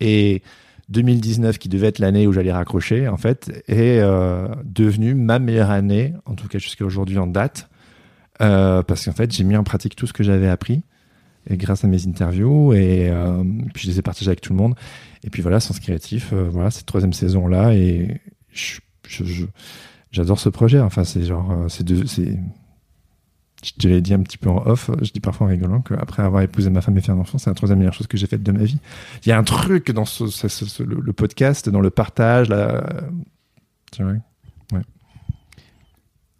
Et 2019, qui devait être l'année où j'allais raccrocher, en fait, est euh, devenue ma meilleure année, en tout cas jusqu'à aujourd'hui en date, euh, parce qu'en fait, j'ai mis en pratique tout ce que j'avais appris, et grâce à mes interviews, et euh, puis je les ai partagés avec tout le monde. Et puis voilà, Sens Créatif, voilà, cette troisième saison-là, et j'adore ce projet. Enfin, c'est genre, c'est c'est, je te l'ai dit un petit peu en off, je dis parfois en rigolant qu'après avoir épousé ma femme et fait un enfant, c'est la troisième meilleure chose que j'ai faite de ma vie. Il y a un truc dans ce, ce- ce- ce- le, le podcast, dans le partage, là. Tu vois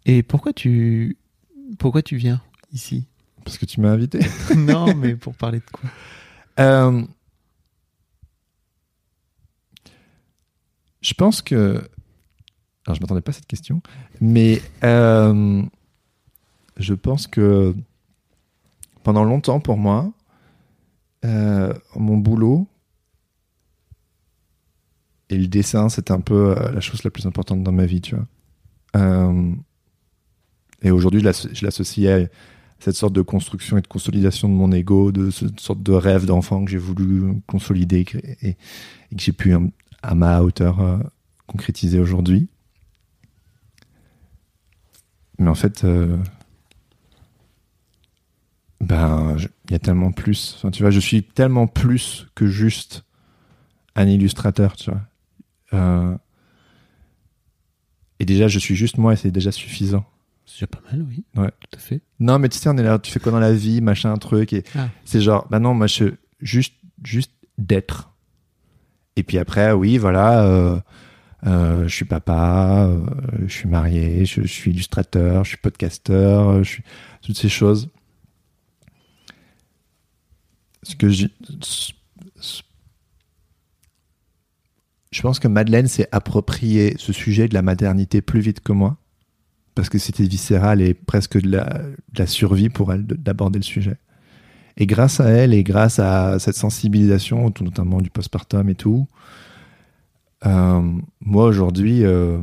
Et pourquoi tu pourquoi tu viens ici? Parce que tu m'as invité. Non, mais pour parler de quoi? Euh, je pense que. Alors, je m'attendais pas à cette question, mais euh, je pense que pendant longtemps, pour moi, euh, mon boulot et le dessin, c'est un peu euh, la chose la plus importante dans ma vie, tu vois. Euh, et aujourd'hui, je l'asso- je l'associe à cette sorte de construction et de consolidation de mon ego, de cette sorte de rêve d'enfant que j'ai voulu consolider et, et- que j'ai pu, à ma hauteur, concrétiser aujourd'hui. Mais en fait, ben, il y a tellement plus. Enfin, tu vois, je suis tellement plus que juste un illustrateur, tu vois. Euh, et déjà, je suis juste moi et c'est déjà suffisant. C'est déjà pas mal, oui. Ouais. Tout à fait. Non, mais tu sais, on est là, tu fais quoi dans la vie, machin, truc. Et Ah. c'est genre, bah non, moi, je, juste, juste d'être. Et puis après, oui, voilà, euh, euh, je suis papa, je suis marié, je, je suis illustrateur, je suis podcasteur, je suis toutes ces choses. Ce que je pense que Madeleine s'est approprié ce sujet de la maternité plus vite que moi parce que c'était viscéral et presque de la, survie pour elle de- d'aborder le sujet. Et grâce à elle et grâce à cette sensibilisation, notamment du postpartum et tout, euh, moi aujourd'hui, euh,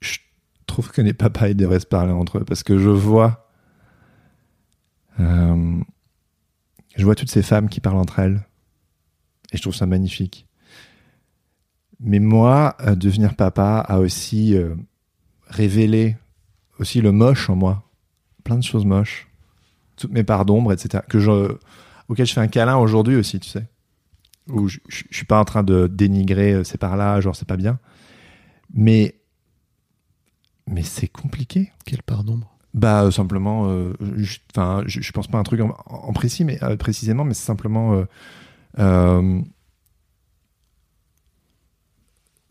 je trouve que les papas devraient se parler entre eux parce que je vois, euh, je vois toutes ces femmes qui parlent entre elles et je trouve ça magnifique. Mais moi, euh, devenir papa a aussi euh, révélé aussi le moche en moi. Plein de choses moches. Toutes mes parts d'ombre, etc. Que je, auxquelles je fais un câlin aujourd'hui aussi, tu sais. Où je, je, je suis pas en train de dénigrer ces parts-là, genre c'est pas bien. Mais, mais c'est compliqué. Quelle part d'ombre? Bah euh, simplement, euh, enfin, je, pense pas à un truc en, en précis, mais euh, précisément, mais c'est simplement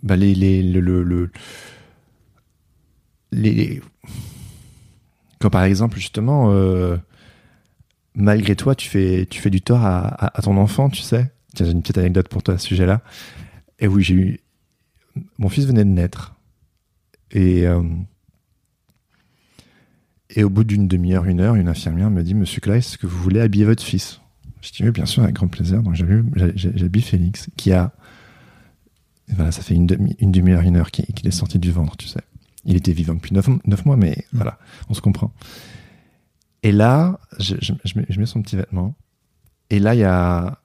bah, les, les, le, le, le- les, quand par exemple justement, euh, malgré toi, tu fais, tu fais du tort à, à, à ton enfant, tu sais. Tiens, j'ai une petite anecdote pour toi à ce sujet-là. Et oui, j'ai eu, mon fils venait de naître et euh, et au bout d'une demi-heure, une heure, une infirmière me dit Monsieur Clay, est-ce que vous voulez habiller votre fils? Je dis Oui, bien sûr, avec grand plaisir. Donc j'habille Félix, qui a. Voilà, ça fait une demi- une demi-heure, une heure qu'il est sorti du ventre, tu sais. Il était vivant depuis neuf, neuf mois, mais voilà, on se comprend. Et là, je, je- je mets, je mets son petit vêtement. Et là, il y a,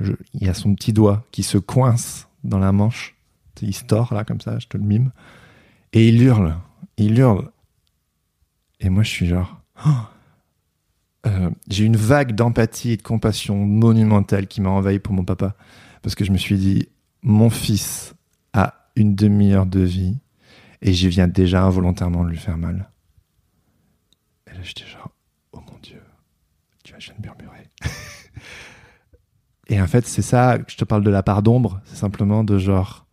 il y a son petit doigt qui se coince dans la manche. Il se tord là, comme ça, je te le mime. Et il hurle. Il hurle. Et moi, je suis genre. Oh Euh, j'ai une vague d'empathie et de compassion monumentale qui m'a envahi pour mon papa. Parce que je me suis dit, mon fils a une demi-heure de vie et je viens déjà involontairement de lui faire mal. Et là, j'étais genre, oh mon Dieu, tu vas, je viens de murmurer. et en fait, c'est ça, je te parle de la part d'ombre, c'est simplement de genre,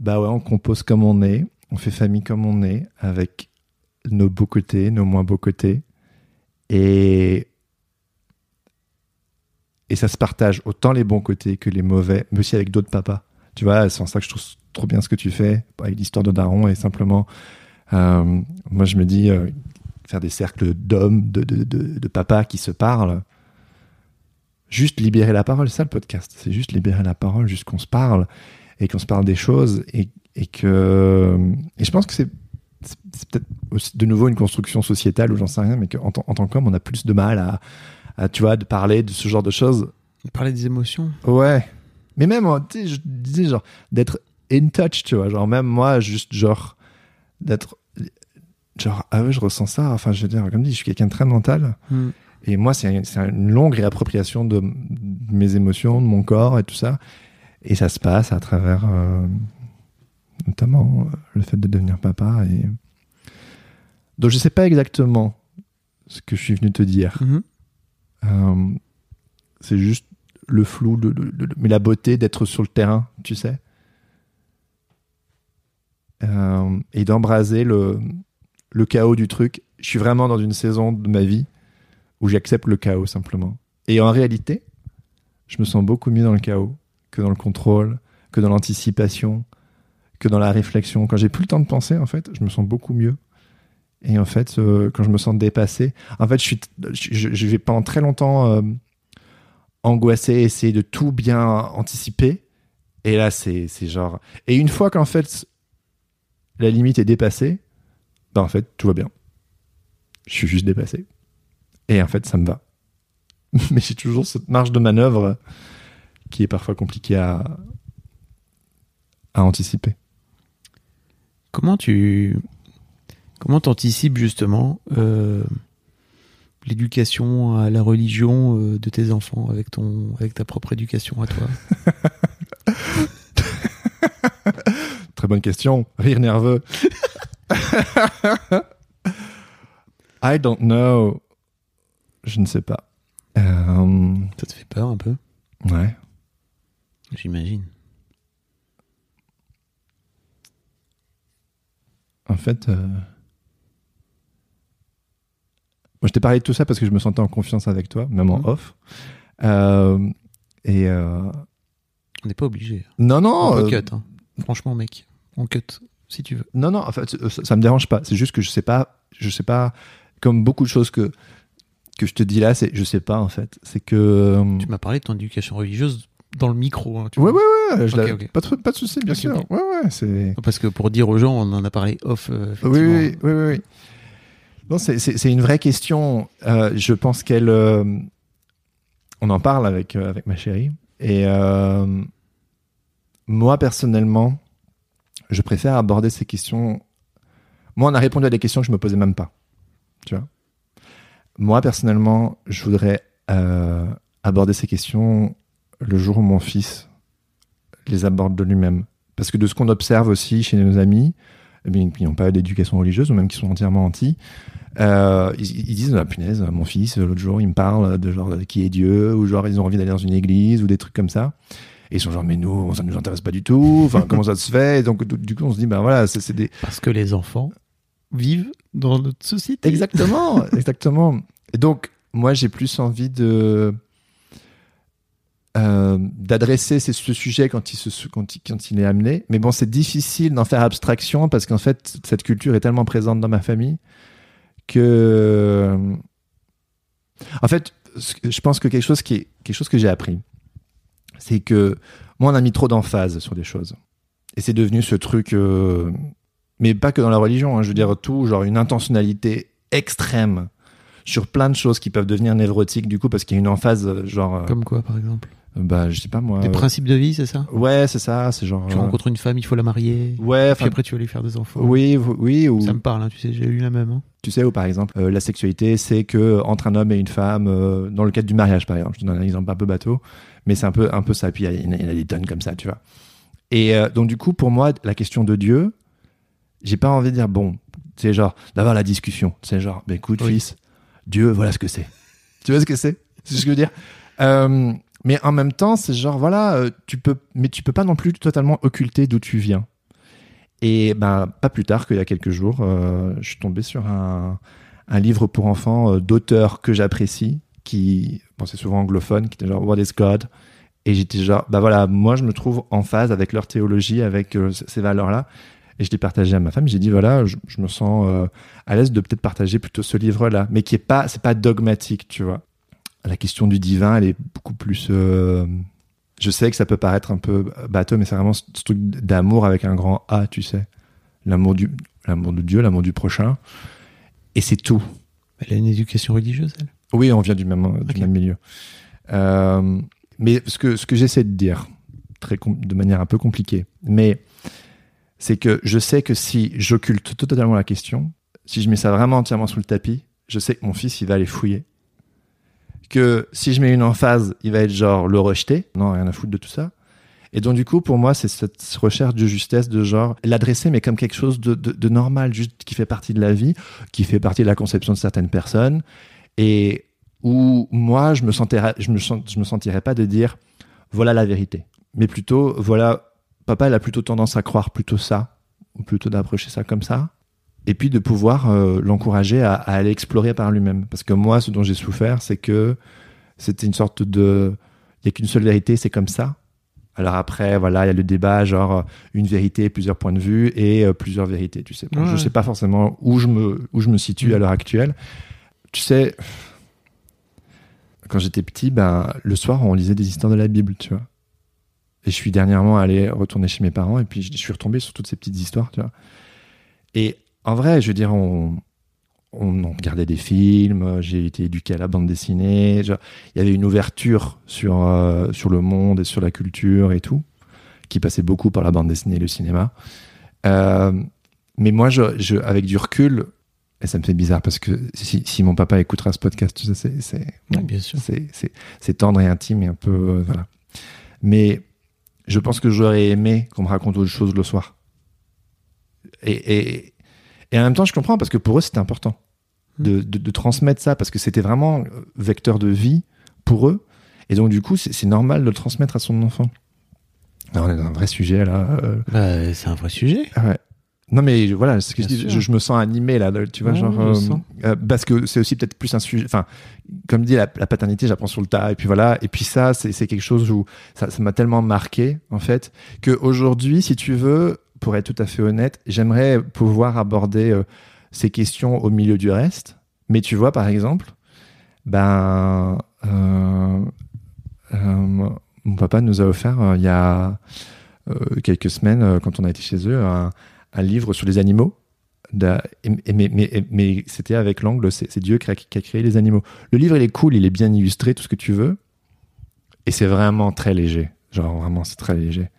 bah ouais, on compose comme on est, on fait famille comme on est, avec nos beaux côtés, nos moins beaux côtés. Et, et ça se partage autant les bons côtés que les mauvais, mais aussi avec d'autres papas. Tu vois, c'est en ça que je trouve trop bien ce que tu fais avec l'histoire de Daron et simplement, euh, moi je me dis, euh, faire des cercles d'hommes, de, de, de, papas qui se parlent, juste libérer la parole, c'est ça le podcast, c'est juste libérer la parole, juste qu'on se parle et qu'on se parle des choses et, et que. Et je pense que c'est c'est peut-être de nouveau une construction sociétale ou j'en sais rien, mais qu'en tant- en tant qu'homme, on a plus de mal à, à, tu vois, de parler de ce genre de choses. Parler des émotions. Ouais. Mais même, tu sais, je disais genre d'être in touch, tu vois, genre même moi, juste genre d'être genre ah ouais, je ressens ça. Enfin, je veux dire, comme dit, je suis quelqu'un de très mental. Hmm. Et moi, c'est c'est une longue réappropriation de, de mes émotions, de mon corps et tout ça. Et ça se passe à travers euh, notamment euh, le fait de devenir papa. Et... Donc, je sais pas exactement ce que je suis venu te dire. Mhm. Euh, c'est juste le flou, le- le- le- mais la beauté d'être sur le terrain, tu sais. Euh, et d'embraser le, le chaos du truc. Je suis vraiment dans une saison de ma vie où j'accepte le chaos simplement. Et en réalité, je me sens beaucoup mieux dans le chaos que dans le contrôle, que dans l'anticipation, que dans la réflexion. Quand j'ai plus le temps de penser, en fait, je me sens beaucoup mieux. Et en fait, euh, quand je me sens dépassé, en fait, je, suis, je, je vais pendant très longtemps euh, angoisser, essayer de tout bien anticiper. Et là, c'est c'est genre. Et une fois qu'en fait, la limite est dépassée, ben en fait, tout va bien. Je suis juste dépassé. Et en fait, ça me va. Mais j'ai toujours cette marge de manœuvre qui est parfois compliquée à, à anticiper. Comment tu comment t'anticipes justement euh, l'éducation à la religion euh, de tes enfants avec ton avec ta propre éducation à toi? Très bonne question. Rire nerveux. I don't know. Je ne sais pas. Euh, Ça te fait peur un peu? Ouais. J'imagine. En fait, euh, moi je t'ai parlé de tout ça parce que je me sentais en confiance avec toi, même en Mhm. off. Euh, et euh, On n'est pas obligé. non, non, on peut cut. hein. Franchement, mec, on cut si tu veux. non, non. En fait, ça, ça me dérange pas. C'est juste que je sais pas, je sais pas. Comme beaucoup de choses que que je te dis là, c'est je sais pas en fait. C'est que Tu m'as parlé de ton éducation religieuse dans le micro. hein, tu ouais, vois. ouais, ouais. je. Pas de pas de souci, bien sûr. Ouais, ouais. C'est Parce que pour dire aux gens, on en a parlé off. euh, Oui, oui, oui, oui, oui. Non, c'est- une vraie question. Euh, je pense qu'elle. euh, on en parle avec, euh, avec ma chérie. Et moi, personnellement, je préfère aborder ces questions. Moi, on a répondu à des questions que je me posais même pas. Tu vois Moi, personnellement, je voudrais aborder ces questions le jour où mon fils les aborde de lui-même. Parce que de ce qu'on observe aussi chez nos amis, eh bien, qui n'ont pas d'éducation religieuse ou même qui sont entièrement anti, euh, ils, ils disent ah, punaise, mon fils l'autre jour il me parle de genre qui est Dieu ou genre ils ont envie d'aller dans une église ou des trucs comme ça. Et ils sont genre mais nous ça nous intéresse pas du tout. Enfin comment ça se fait? Et Donc du coup on se dit ben voilà c'est c'est des Parce que les enfants vivent dans notre société. exactement exactement. Et donc moi j'ai plus envie de euh, d'adresser ce, sujet quand il, est amené. Mais bon, c'est difficile d'en faire abstraction parce qu'en fait, cette culture est tellement présente dans ma famille que. En fait, je pense que quelque chose, que j'ai appris, c'est que moi, on a mis trop d'emphase sur des choses. Et c'est devenu ce truc. euh, Mais pas que dans la religion, hein, je veux dire tout, genre une intentionnalité extrême sur plein de choses qui peuvent devenir névrotiques du coup parce qu'il y a une emphase euh, genre euh, Comme quoi, par exemple bah je sais pas moi Des euh, principes de vie, c'est ça? Ouais c'est ça c'est genre Tu euh, rencontres une femme, il faut la marier. ouais Puis après, tu vas lui faire des enfants. oui oui ou Ça me parle, hein, tu sais, j'ai eu la même. hein. tu sais ou par exemple euh, la sexualité c'est que entre un homme et une femme euh, dans le cadre du mariage par exemple je te donne un exemple un peu bateau mais c'est un peu un peu ça puis il y, y en a- y des tonnes comme ça tu vois et euh, donc du coup pour moi la question de Dieu j'ai pas envie de dire bon c'est genre d'avoir la discussion c'est genre ben écoute Oui. fils Dieu voilà ce que c'est tu vois ce que c'est? C'est ce que je veux dire? Euh, mais en même temps c'est genre voilà euh, tu peux mais tu peux pas non plus totalement occulter d'où tu viens. Et ben pas plus tard qu'il y a quelques jours euh, je suis tombé sur un, un livre pour enfants euh, d'auteurs que j'apprécie qui bon c'est souvent anglophone qui était genre What is God? Et j'étais genre bah voilà moi je me trouve en phase avec leur théologie avec euh, ces valeurs là et je l'ai partagé à ma femme j'ai dit voilà je, je me sens à l'aise de peut-être partager plutôt ce livre là mais qui est pas c'est pas dogmatique tu vois la question du divin elle est beaucoup plus euh, je sais que ça peut paraître un peu bateau mais c'est vraiment ce ce truc d'amour avec un grand A tu sais. L'amour du l'amour de Dieu l'amour du prochain. Et c'est tout. Elle a une éducation religieuse, elle? Oui, on vient du même, du même milieu. Euh, mais ce que, ce que j'essaie de dire, très de manière un peu compliquée, mais c'est que je sais que si j'occulte totalement la question, si je mets ça vraiment entièrement sous le tapis, je sais que mon fils, il va aller fouiller. Que si je mets une emphase, il va être genre le rejeter. Non, rien à foutre de tout ça. Et donc, du coup, pour moi, c'est cette recherche de justesse, de genre, l'adresser, mais comme quelque chose de, normal, juste qui fait partie de la vie, qui fait partie de la conception de certaines personnes, et où moi, je me sentirais, me, je me sentirais pas de dire, voilà la vérité. Mais plutôt, voilà, papa, il a plutôt tendance à croire plutôt ça, ou plutôt d'approcher ça comme ça. Et puis de pouvoir euh, l'encourager à, à aller explorer par lui-même. Parce que moi, ce dont j'ai souffert, c'est que c'était une sorte de. Il n'y a qu'une seule vérité, c'est comme ça. Alors après, voilà, il y a le débat, genre euh, une vérité, plusieurs points de vue et euh, plusieurs vérités. Tu sais, Bon, Ouais. je sais pas forcément où je me où je me situe Mm. à l'heure actuelle. Tu sais, quand j'étais petit, ben le soir, on lisait des histoires de la Bible, tu vois. Et je suis dernièrement allé retourner chez mes parents et puis je suis retombé sur toutes ces petites histoires, tu vois. Et en vrai, je veux dire, on on regardait des films, j'ai été éduqué à la bande dessinée. il y avait une ouverture sur, euh, sur le monde et sur la culture et tout, qui passait beaucoup par la bande dessinée et le cinéma. Euh, mais moi, je, je, avec du recul, et ça me fait bizarre parce que si, si mon papa écoutera ce podcast, tu sais, c'est, Oui, tendre et intime et un peu. euh, voilà. Mais je pense que j'aurais aimé qu'on me raconte autre chose le soir. Et, et, et en même temps, je comprends parce que pour eux, c'était important de, de, de transmettre ça parce que c'était vraiment euh, vecteur de vie pour eux. Et donc, du coup, c'est, normal de le transmettre à son enfant. Alors, on est dans un vrai sujet là. euh, Bah, c'est un vrai sujet. ah ouais. Non mais voilà, ce que je, dis, je, je me sens animé là, tu vois, Ouais, genre euh, euh, parce que c'est aussi peut-être plus un sujet. Enfin, comme dit la, la paternité, j'apprends sur le tas et puis voilà. Et puis ça, c'est quelque chose où ça ça m'a tellement marqué en fait que aujourd'hui, si tu veux, pour être tout à fait honnête, j'aimerais pouvoir aborder euh, ces questions au milieu du reste. Mais tu vois, par exemple, ben euh, euh, mon papa nous a offert il y a quelques semaines, quand on a été chez eux, un, livre sur les animaux. Mais c'était avec l'angle, c'est Dieu qui a, qui a créé les animaux. Le livre, il est cool, il est bien illustré, tout ce que tu veux. Et c'est vraiment très léger. Genre, vraiment, c'est très léger.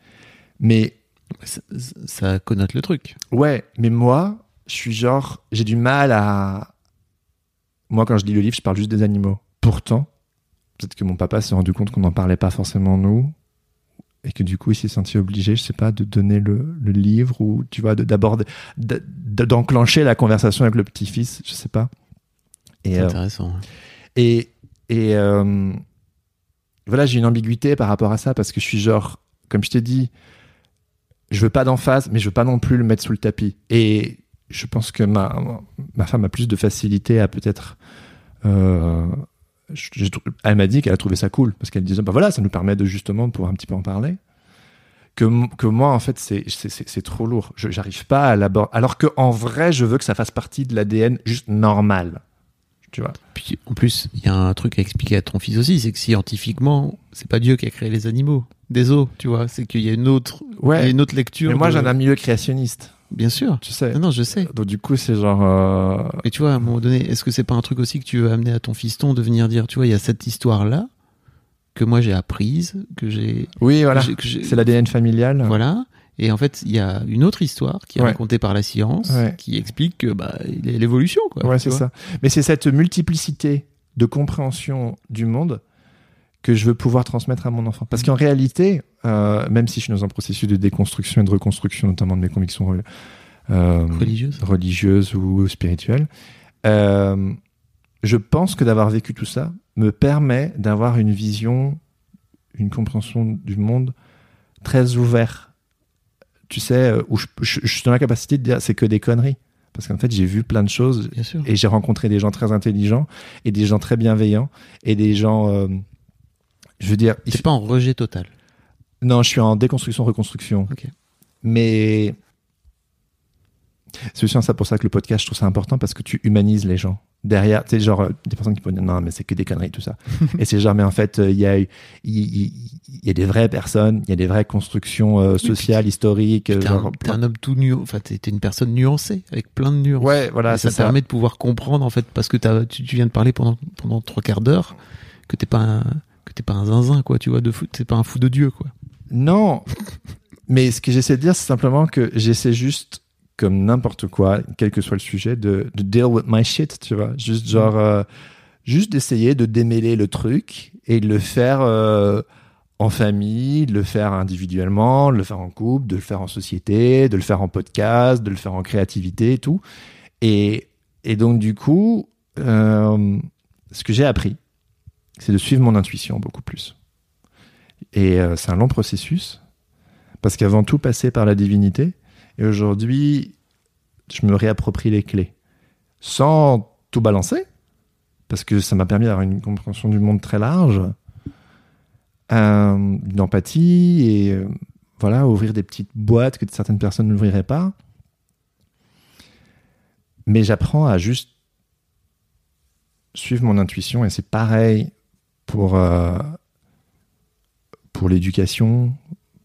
Mais Ça, ça connote le truc. ouais, mais moi, je suis genre, j'ai du mal à. Moi, quand je lis le livre, je parle juste des animaux. Pourtant, peut-être que mon papa s'est rendu compte qu'on n'en parlait pas forcément nous. Et que du coup, il s'est senti obligé, je sais pas, de donner le, le livre ou, tu vois, de- de- d'enclencher la conversation avec le petit-fils, je sais pas. Et, C'est euh, intéressant. et, et euh, voilà, j'ai une ambiguïté par rapport à ça parce que je suis genre, comme je t'ai dit, je veux pas d'emphase, mais je veux pas non plus le mettre sous le tapis. Et je pense que ma, ma femme a plus de facilité à peut-être. euh, elle m'a dit qu'elle a trouvé ça cool parce qu'elle disait bah voilà ça nous permet de justement pouvoir un petit peu en parler que, que moi en fait c'est trop lourd je j'arrive pas à l'aborder alors que en vrai je veux que ça fasse partie de l'ADN juste normal tu vois Puis en plus, il y a un truc à expliquer à ton fils aussi, c'est que scientifiquement, c'est pas Dieu qui a créé les animaux, des os, tu vois. C'est qu'il y a une autre, ouais une autre lecture. mais moi de- j'ai un milieu créationniste Bien sûr. tu sais Non, non, je sais. donc du coup c'est genre euh, Mais tu vois, à un moment donné, est-ce que c'est pas un truc aussi que tu veux amener à ton fiston de venir dire, tu vois, il y a cette histoire-là que moi j'ai apprise, que j'ai, oui voilà c'est l'ADN familial voilà. Et en fait, il y a une autre histoire qui est Ouais. racontée par la science, Ouais. qui explique que bah, l'évolution, quoi. Ouais, c'est ça. Mais c'est cette multiplicité de compréhension du monde que je veux pouvoir transmettre à mon enfant. Parce qu'en réalité, euh, même si je suis dans un processus de déconstruction et de reconstruction, notamment de mes convictions euh, Religieuse. religieuses ou spirituelles, euh, je pense que d'avoir vécu tout ça me permet d'avoir une vision, une compréhension du monde très ouverte. Tu sais, euh, où je, je- je suis dans la capacité de dire c'est que des conneries. Parce qu'en fait, j'ai vu plein de choses et j'ai rencontré des gens très intelligents et des gens très bienveillants et des gens euh, je veux dire il pas en rejet total. non je suis en déconstruction reconstruction mais c'est aussi ça pour ça que le podcast je trouve ça important parce que tu humanises les gens. Derrière tu sais genre euh, des personnes qui pourraient dire non mais c'est que des conneries tout ça. Et c'est genre mais en fait euh, il y a il- il y a des vraies personnes il y a des vraies constructions euh, sociales historiques T'es un, un homme tout nu, enfin t'es une personne nuancée avec plein de nuances. ouais voilà ça ça. permet de pouvoir comprendre en fait parce que tu, tu viens de parler pendant pendant trois quarts d'heure que t'es pas un, que t'es pas un zinzin quoi tu vois de fou t'es pas un fou de dieu quoi. Non, mais ce que j'essaie de dire, c'est simplement que j'essaie juste, comme n'importe quoi, quel que soit le sujet, de, de deal with my shit, tu vois. Juste genre, euh, juste d'essayer de démêler le truc et de le faire euh, en famille, de le faire individuellement, de le faire en couple, de le faire en société, de le faire en podcast, de le faire en créativité et tout. Et, et donc, du coup, euh, ce que j'ai appris, c'est de suivre mon intuition beaucoup plus. Et c'est un long processus, parce qu'avant tout passé par la divinité, et aujourd'hui, je me réapproprie les clés, sans tout balancer, parce que ça m'a permis d'avoir une compréhension du monde très large, euh, d'empathie et euh, voilà, ouvrir des petites boîtes que certaines personnes n'ouvriraient pas. Mais j'apprends à juste suivre mon intuition et c'est pareil pour, euh, pour l'éducation,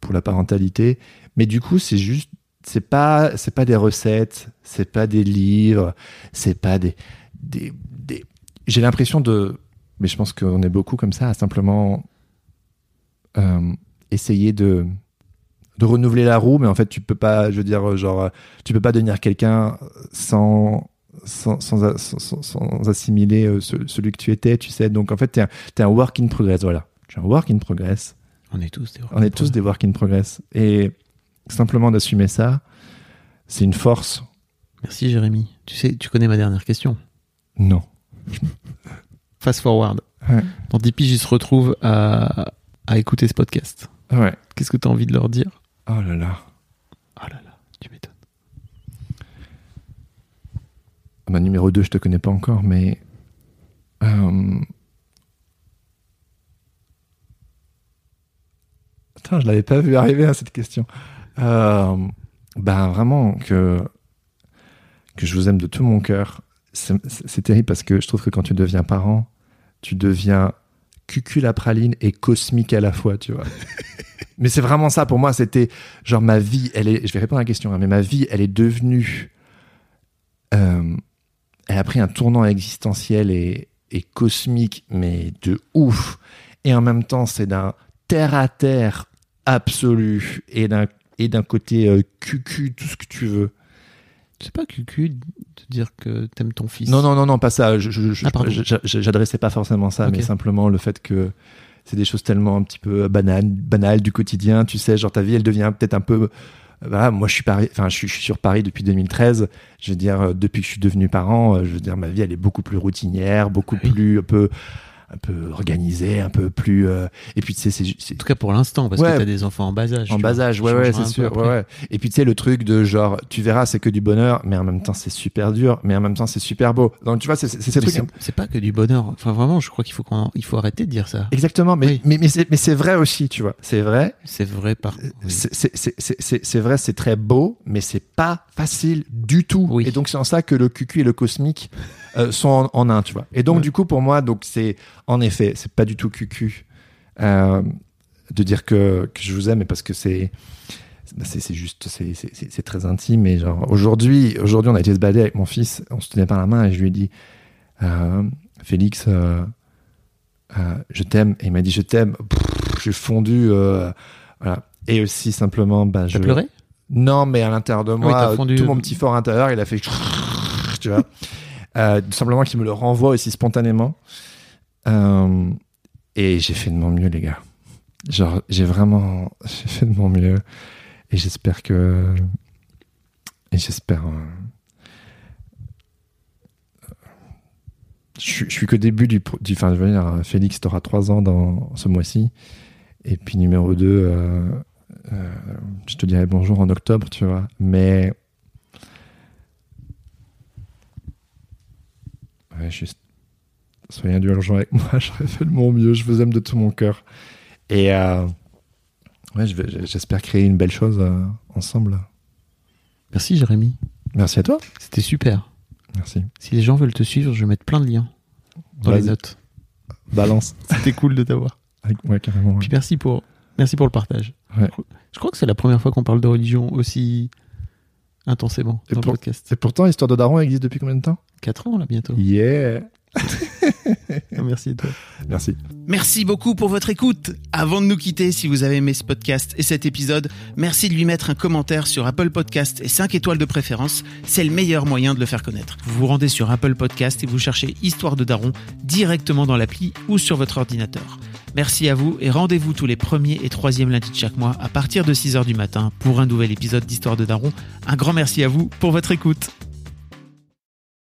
pour la parentalité. Mais du coup, c'est juste, c'est pas, c'est pas des recettes, c'est pas des livres, c'est pas des, des, des... j'ai l'impression de, mais je pense qu'on est beaucoup comme ça, à simplement euh, essayer de de renouveler la roue, mais en fait, tu peux pas, je veux dire, genre, tu peux pas devenir quelqu'un sans, sans, sans, sans, sans assimiler euh, ce- celui que tu étais, tu sais. Donc, en fait, t'es un, t'es un work in progress, voilà. Tu es un work in progress. On est tous des On est tous des work in progress. Et simplement d'assumer ça, c'est une force. Merci Jérémy. Tu sais, tu connais ma dernière question. Non. Fast forward. Ouais. Dans 10 piges, ils se retrouvent à, à écouter ce podcast. Ouais. Qu'est-ce que tu as envie de leur dire? Oh là là. Oh là là, tu m'étonnes. Ma numéro 2, je te connais pas encore, mais. euh, Attends, je l'avais pas vu arriver à cette question. Euh, ben vraiment que que je vous aime de tout mon cœur. C'est c'est terrible parce que je trouve que quand tu deviens parent, tu deviens cucul à praline et cosmique à la fois, tu vois. mais c'est vraiment ça pour moi. C'était genre ma vie. Elle est. Je vais répondre à la question, hein, mais ma vie, elle est devenue. euh, elle a pris un tournant existentiel et, et cosmique, mais de ouf. Et en même temps, c'est d'un terre à terre absolu et d'un et d'un côté euh, cucu, tout ce que tu veux. C'est pas cucu de dire que t'aimes ton fils. Non, non, non, non, pas ça. Je, Ah, j'adressais pas forcément ça, mais simplement le fait que c'est des choses tellement un petit peu banales, banales du quotidien. Tu sais, genre ta vie, elle devient peut-être un peu. Voilà, moi, je suis, Paris, enfin, je, suis, je suis sur Paris depuis 2013. Je veux dire, euh, depuis que je suis devenu parent, euh, je veux dire, ma vie, elle est beaucoup plus routinière, beaucoup Oui. plus un peu, un peu organisée, un peu plus. euh, Et puis, tu sais, c'est, c'est- En tout cas pour l'instant, parce Ouais. que t'as des enfants en bas âge. en tu bas âge, ouais, ouais, c'est sûr. Ouais, ouais. Et puis tu sais, le truc de genre, tu verras, c'est que du bonheur, mais en même temps, c'est super dur, mais en même temps, c'est super beau. Donc tu vois, c'est ces trucs. C'est pas que du bonheur. Enfin, vraiment, je crois qu'il faut, qu'on- il faut arrêter de dire ça. Exactement, mais, Oui. mais, mais c'est mais c'est vrai aussi, tu vois. C'est vrai. C'est vrai par. oui. C'est- c'est- c'est- c'est c'est- c'est vrai, c'est très beau, mais c'est pas facile du tout. Oui. Et donc c'est en ça que le QQ et le cosmique euh, sont en, en un, tu vois. Et donc Ouais. du coup, pour moi, donc c'est en effet, c'est pas du tout QQ euh, de dire que, que je vous aime, mais parce que c'est bah, c'est juste, c'est- très intime. Et genre aujourd'hui, aujourd'hui, on a été se balader avec mon fils, on se tenait par la main et je lui ai dit, euh, Félix. euh, je t'aime et il m'a dit je t'aime j'ai fondu voilà et aussi simplement bah, je pleuré? Non mais à l'intérieur de oui, moi t'as fondu. tout mon petit fort intérieur il a fait tu vois euh, simplement qu'il me le renvoie aussi spontanément. Euh, et j'ai fait de mon mieux les gars. Genre j'ai vraiment fait de mon mieux. Et j'espère que et j'espère euh, je, suis- qu'au début du, du enfin je veux dire Félix t'auras trois ans dans ce mois-ci. Et puis numéro 2 euh, euh, je te dirai bonjour en octobre tu vois. Mais ouais, juste soyez indulgents avec moi j'aurais fait de mon mieux je vous aime de tout mon cœur et euh, ouais j'espère créer une belle chose euh, ensemble Merci Jérémy. merci à toi C'était super. merci Si les gens veulent te suivre, je vais mettre plein de liens dans les notes. balance C'était cool de t'avoir. Ouais carrément ouais. Puis merci pour, merci pour le partage. Ouais. Je crois que c'est la première fois qu'on parle de religion aussi intensément Et dans pour- le podcast. et pourtant Histoire de Daron existe depuis combien de temps? 4 ans là bientôt. yeah Merci à toi. merci Merci beaucoup pour votre écoute. Avant de nous quitter, si vous avez aimé ce podcast et cet épisode, merci de lui mettre un commentaire sur Apple Podcast et 5 étoiles de préférence. C'est le meilleur moyen de le faire connaître. Vous vous rendez sur Apple Podcast et vous cherchez Histoire de Daron directement dans l'appli ou sur votre ordinateur. Merci à vous et rendez-vous tous les premiers et troisièmes lundis de chaque mois à partir de 6h du matin pour un nouvel épisode d'Histoire de Daron. Un grand merci à vous pour votre écoute.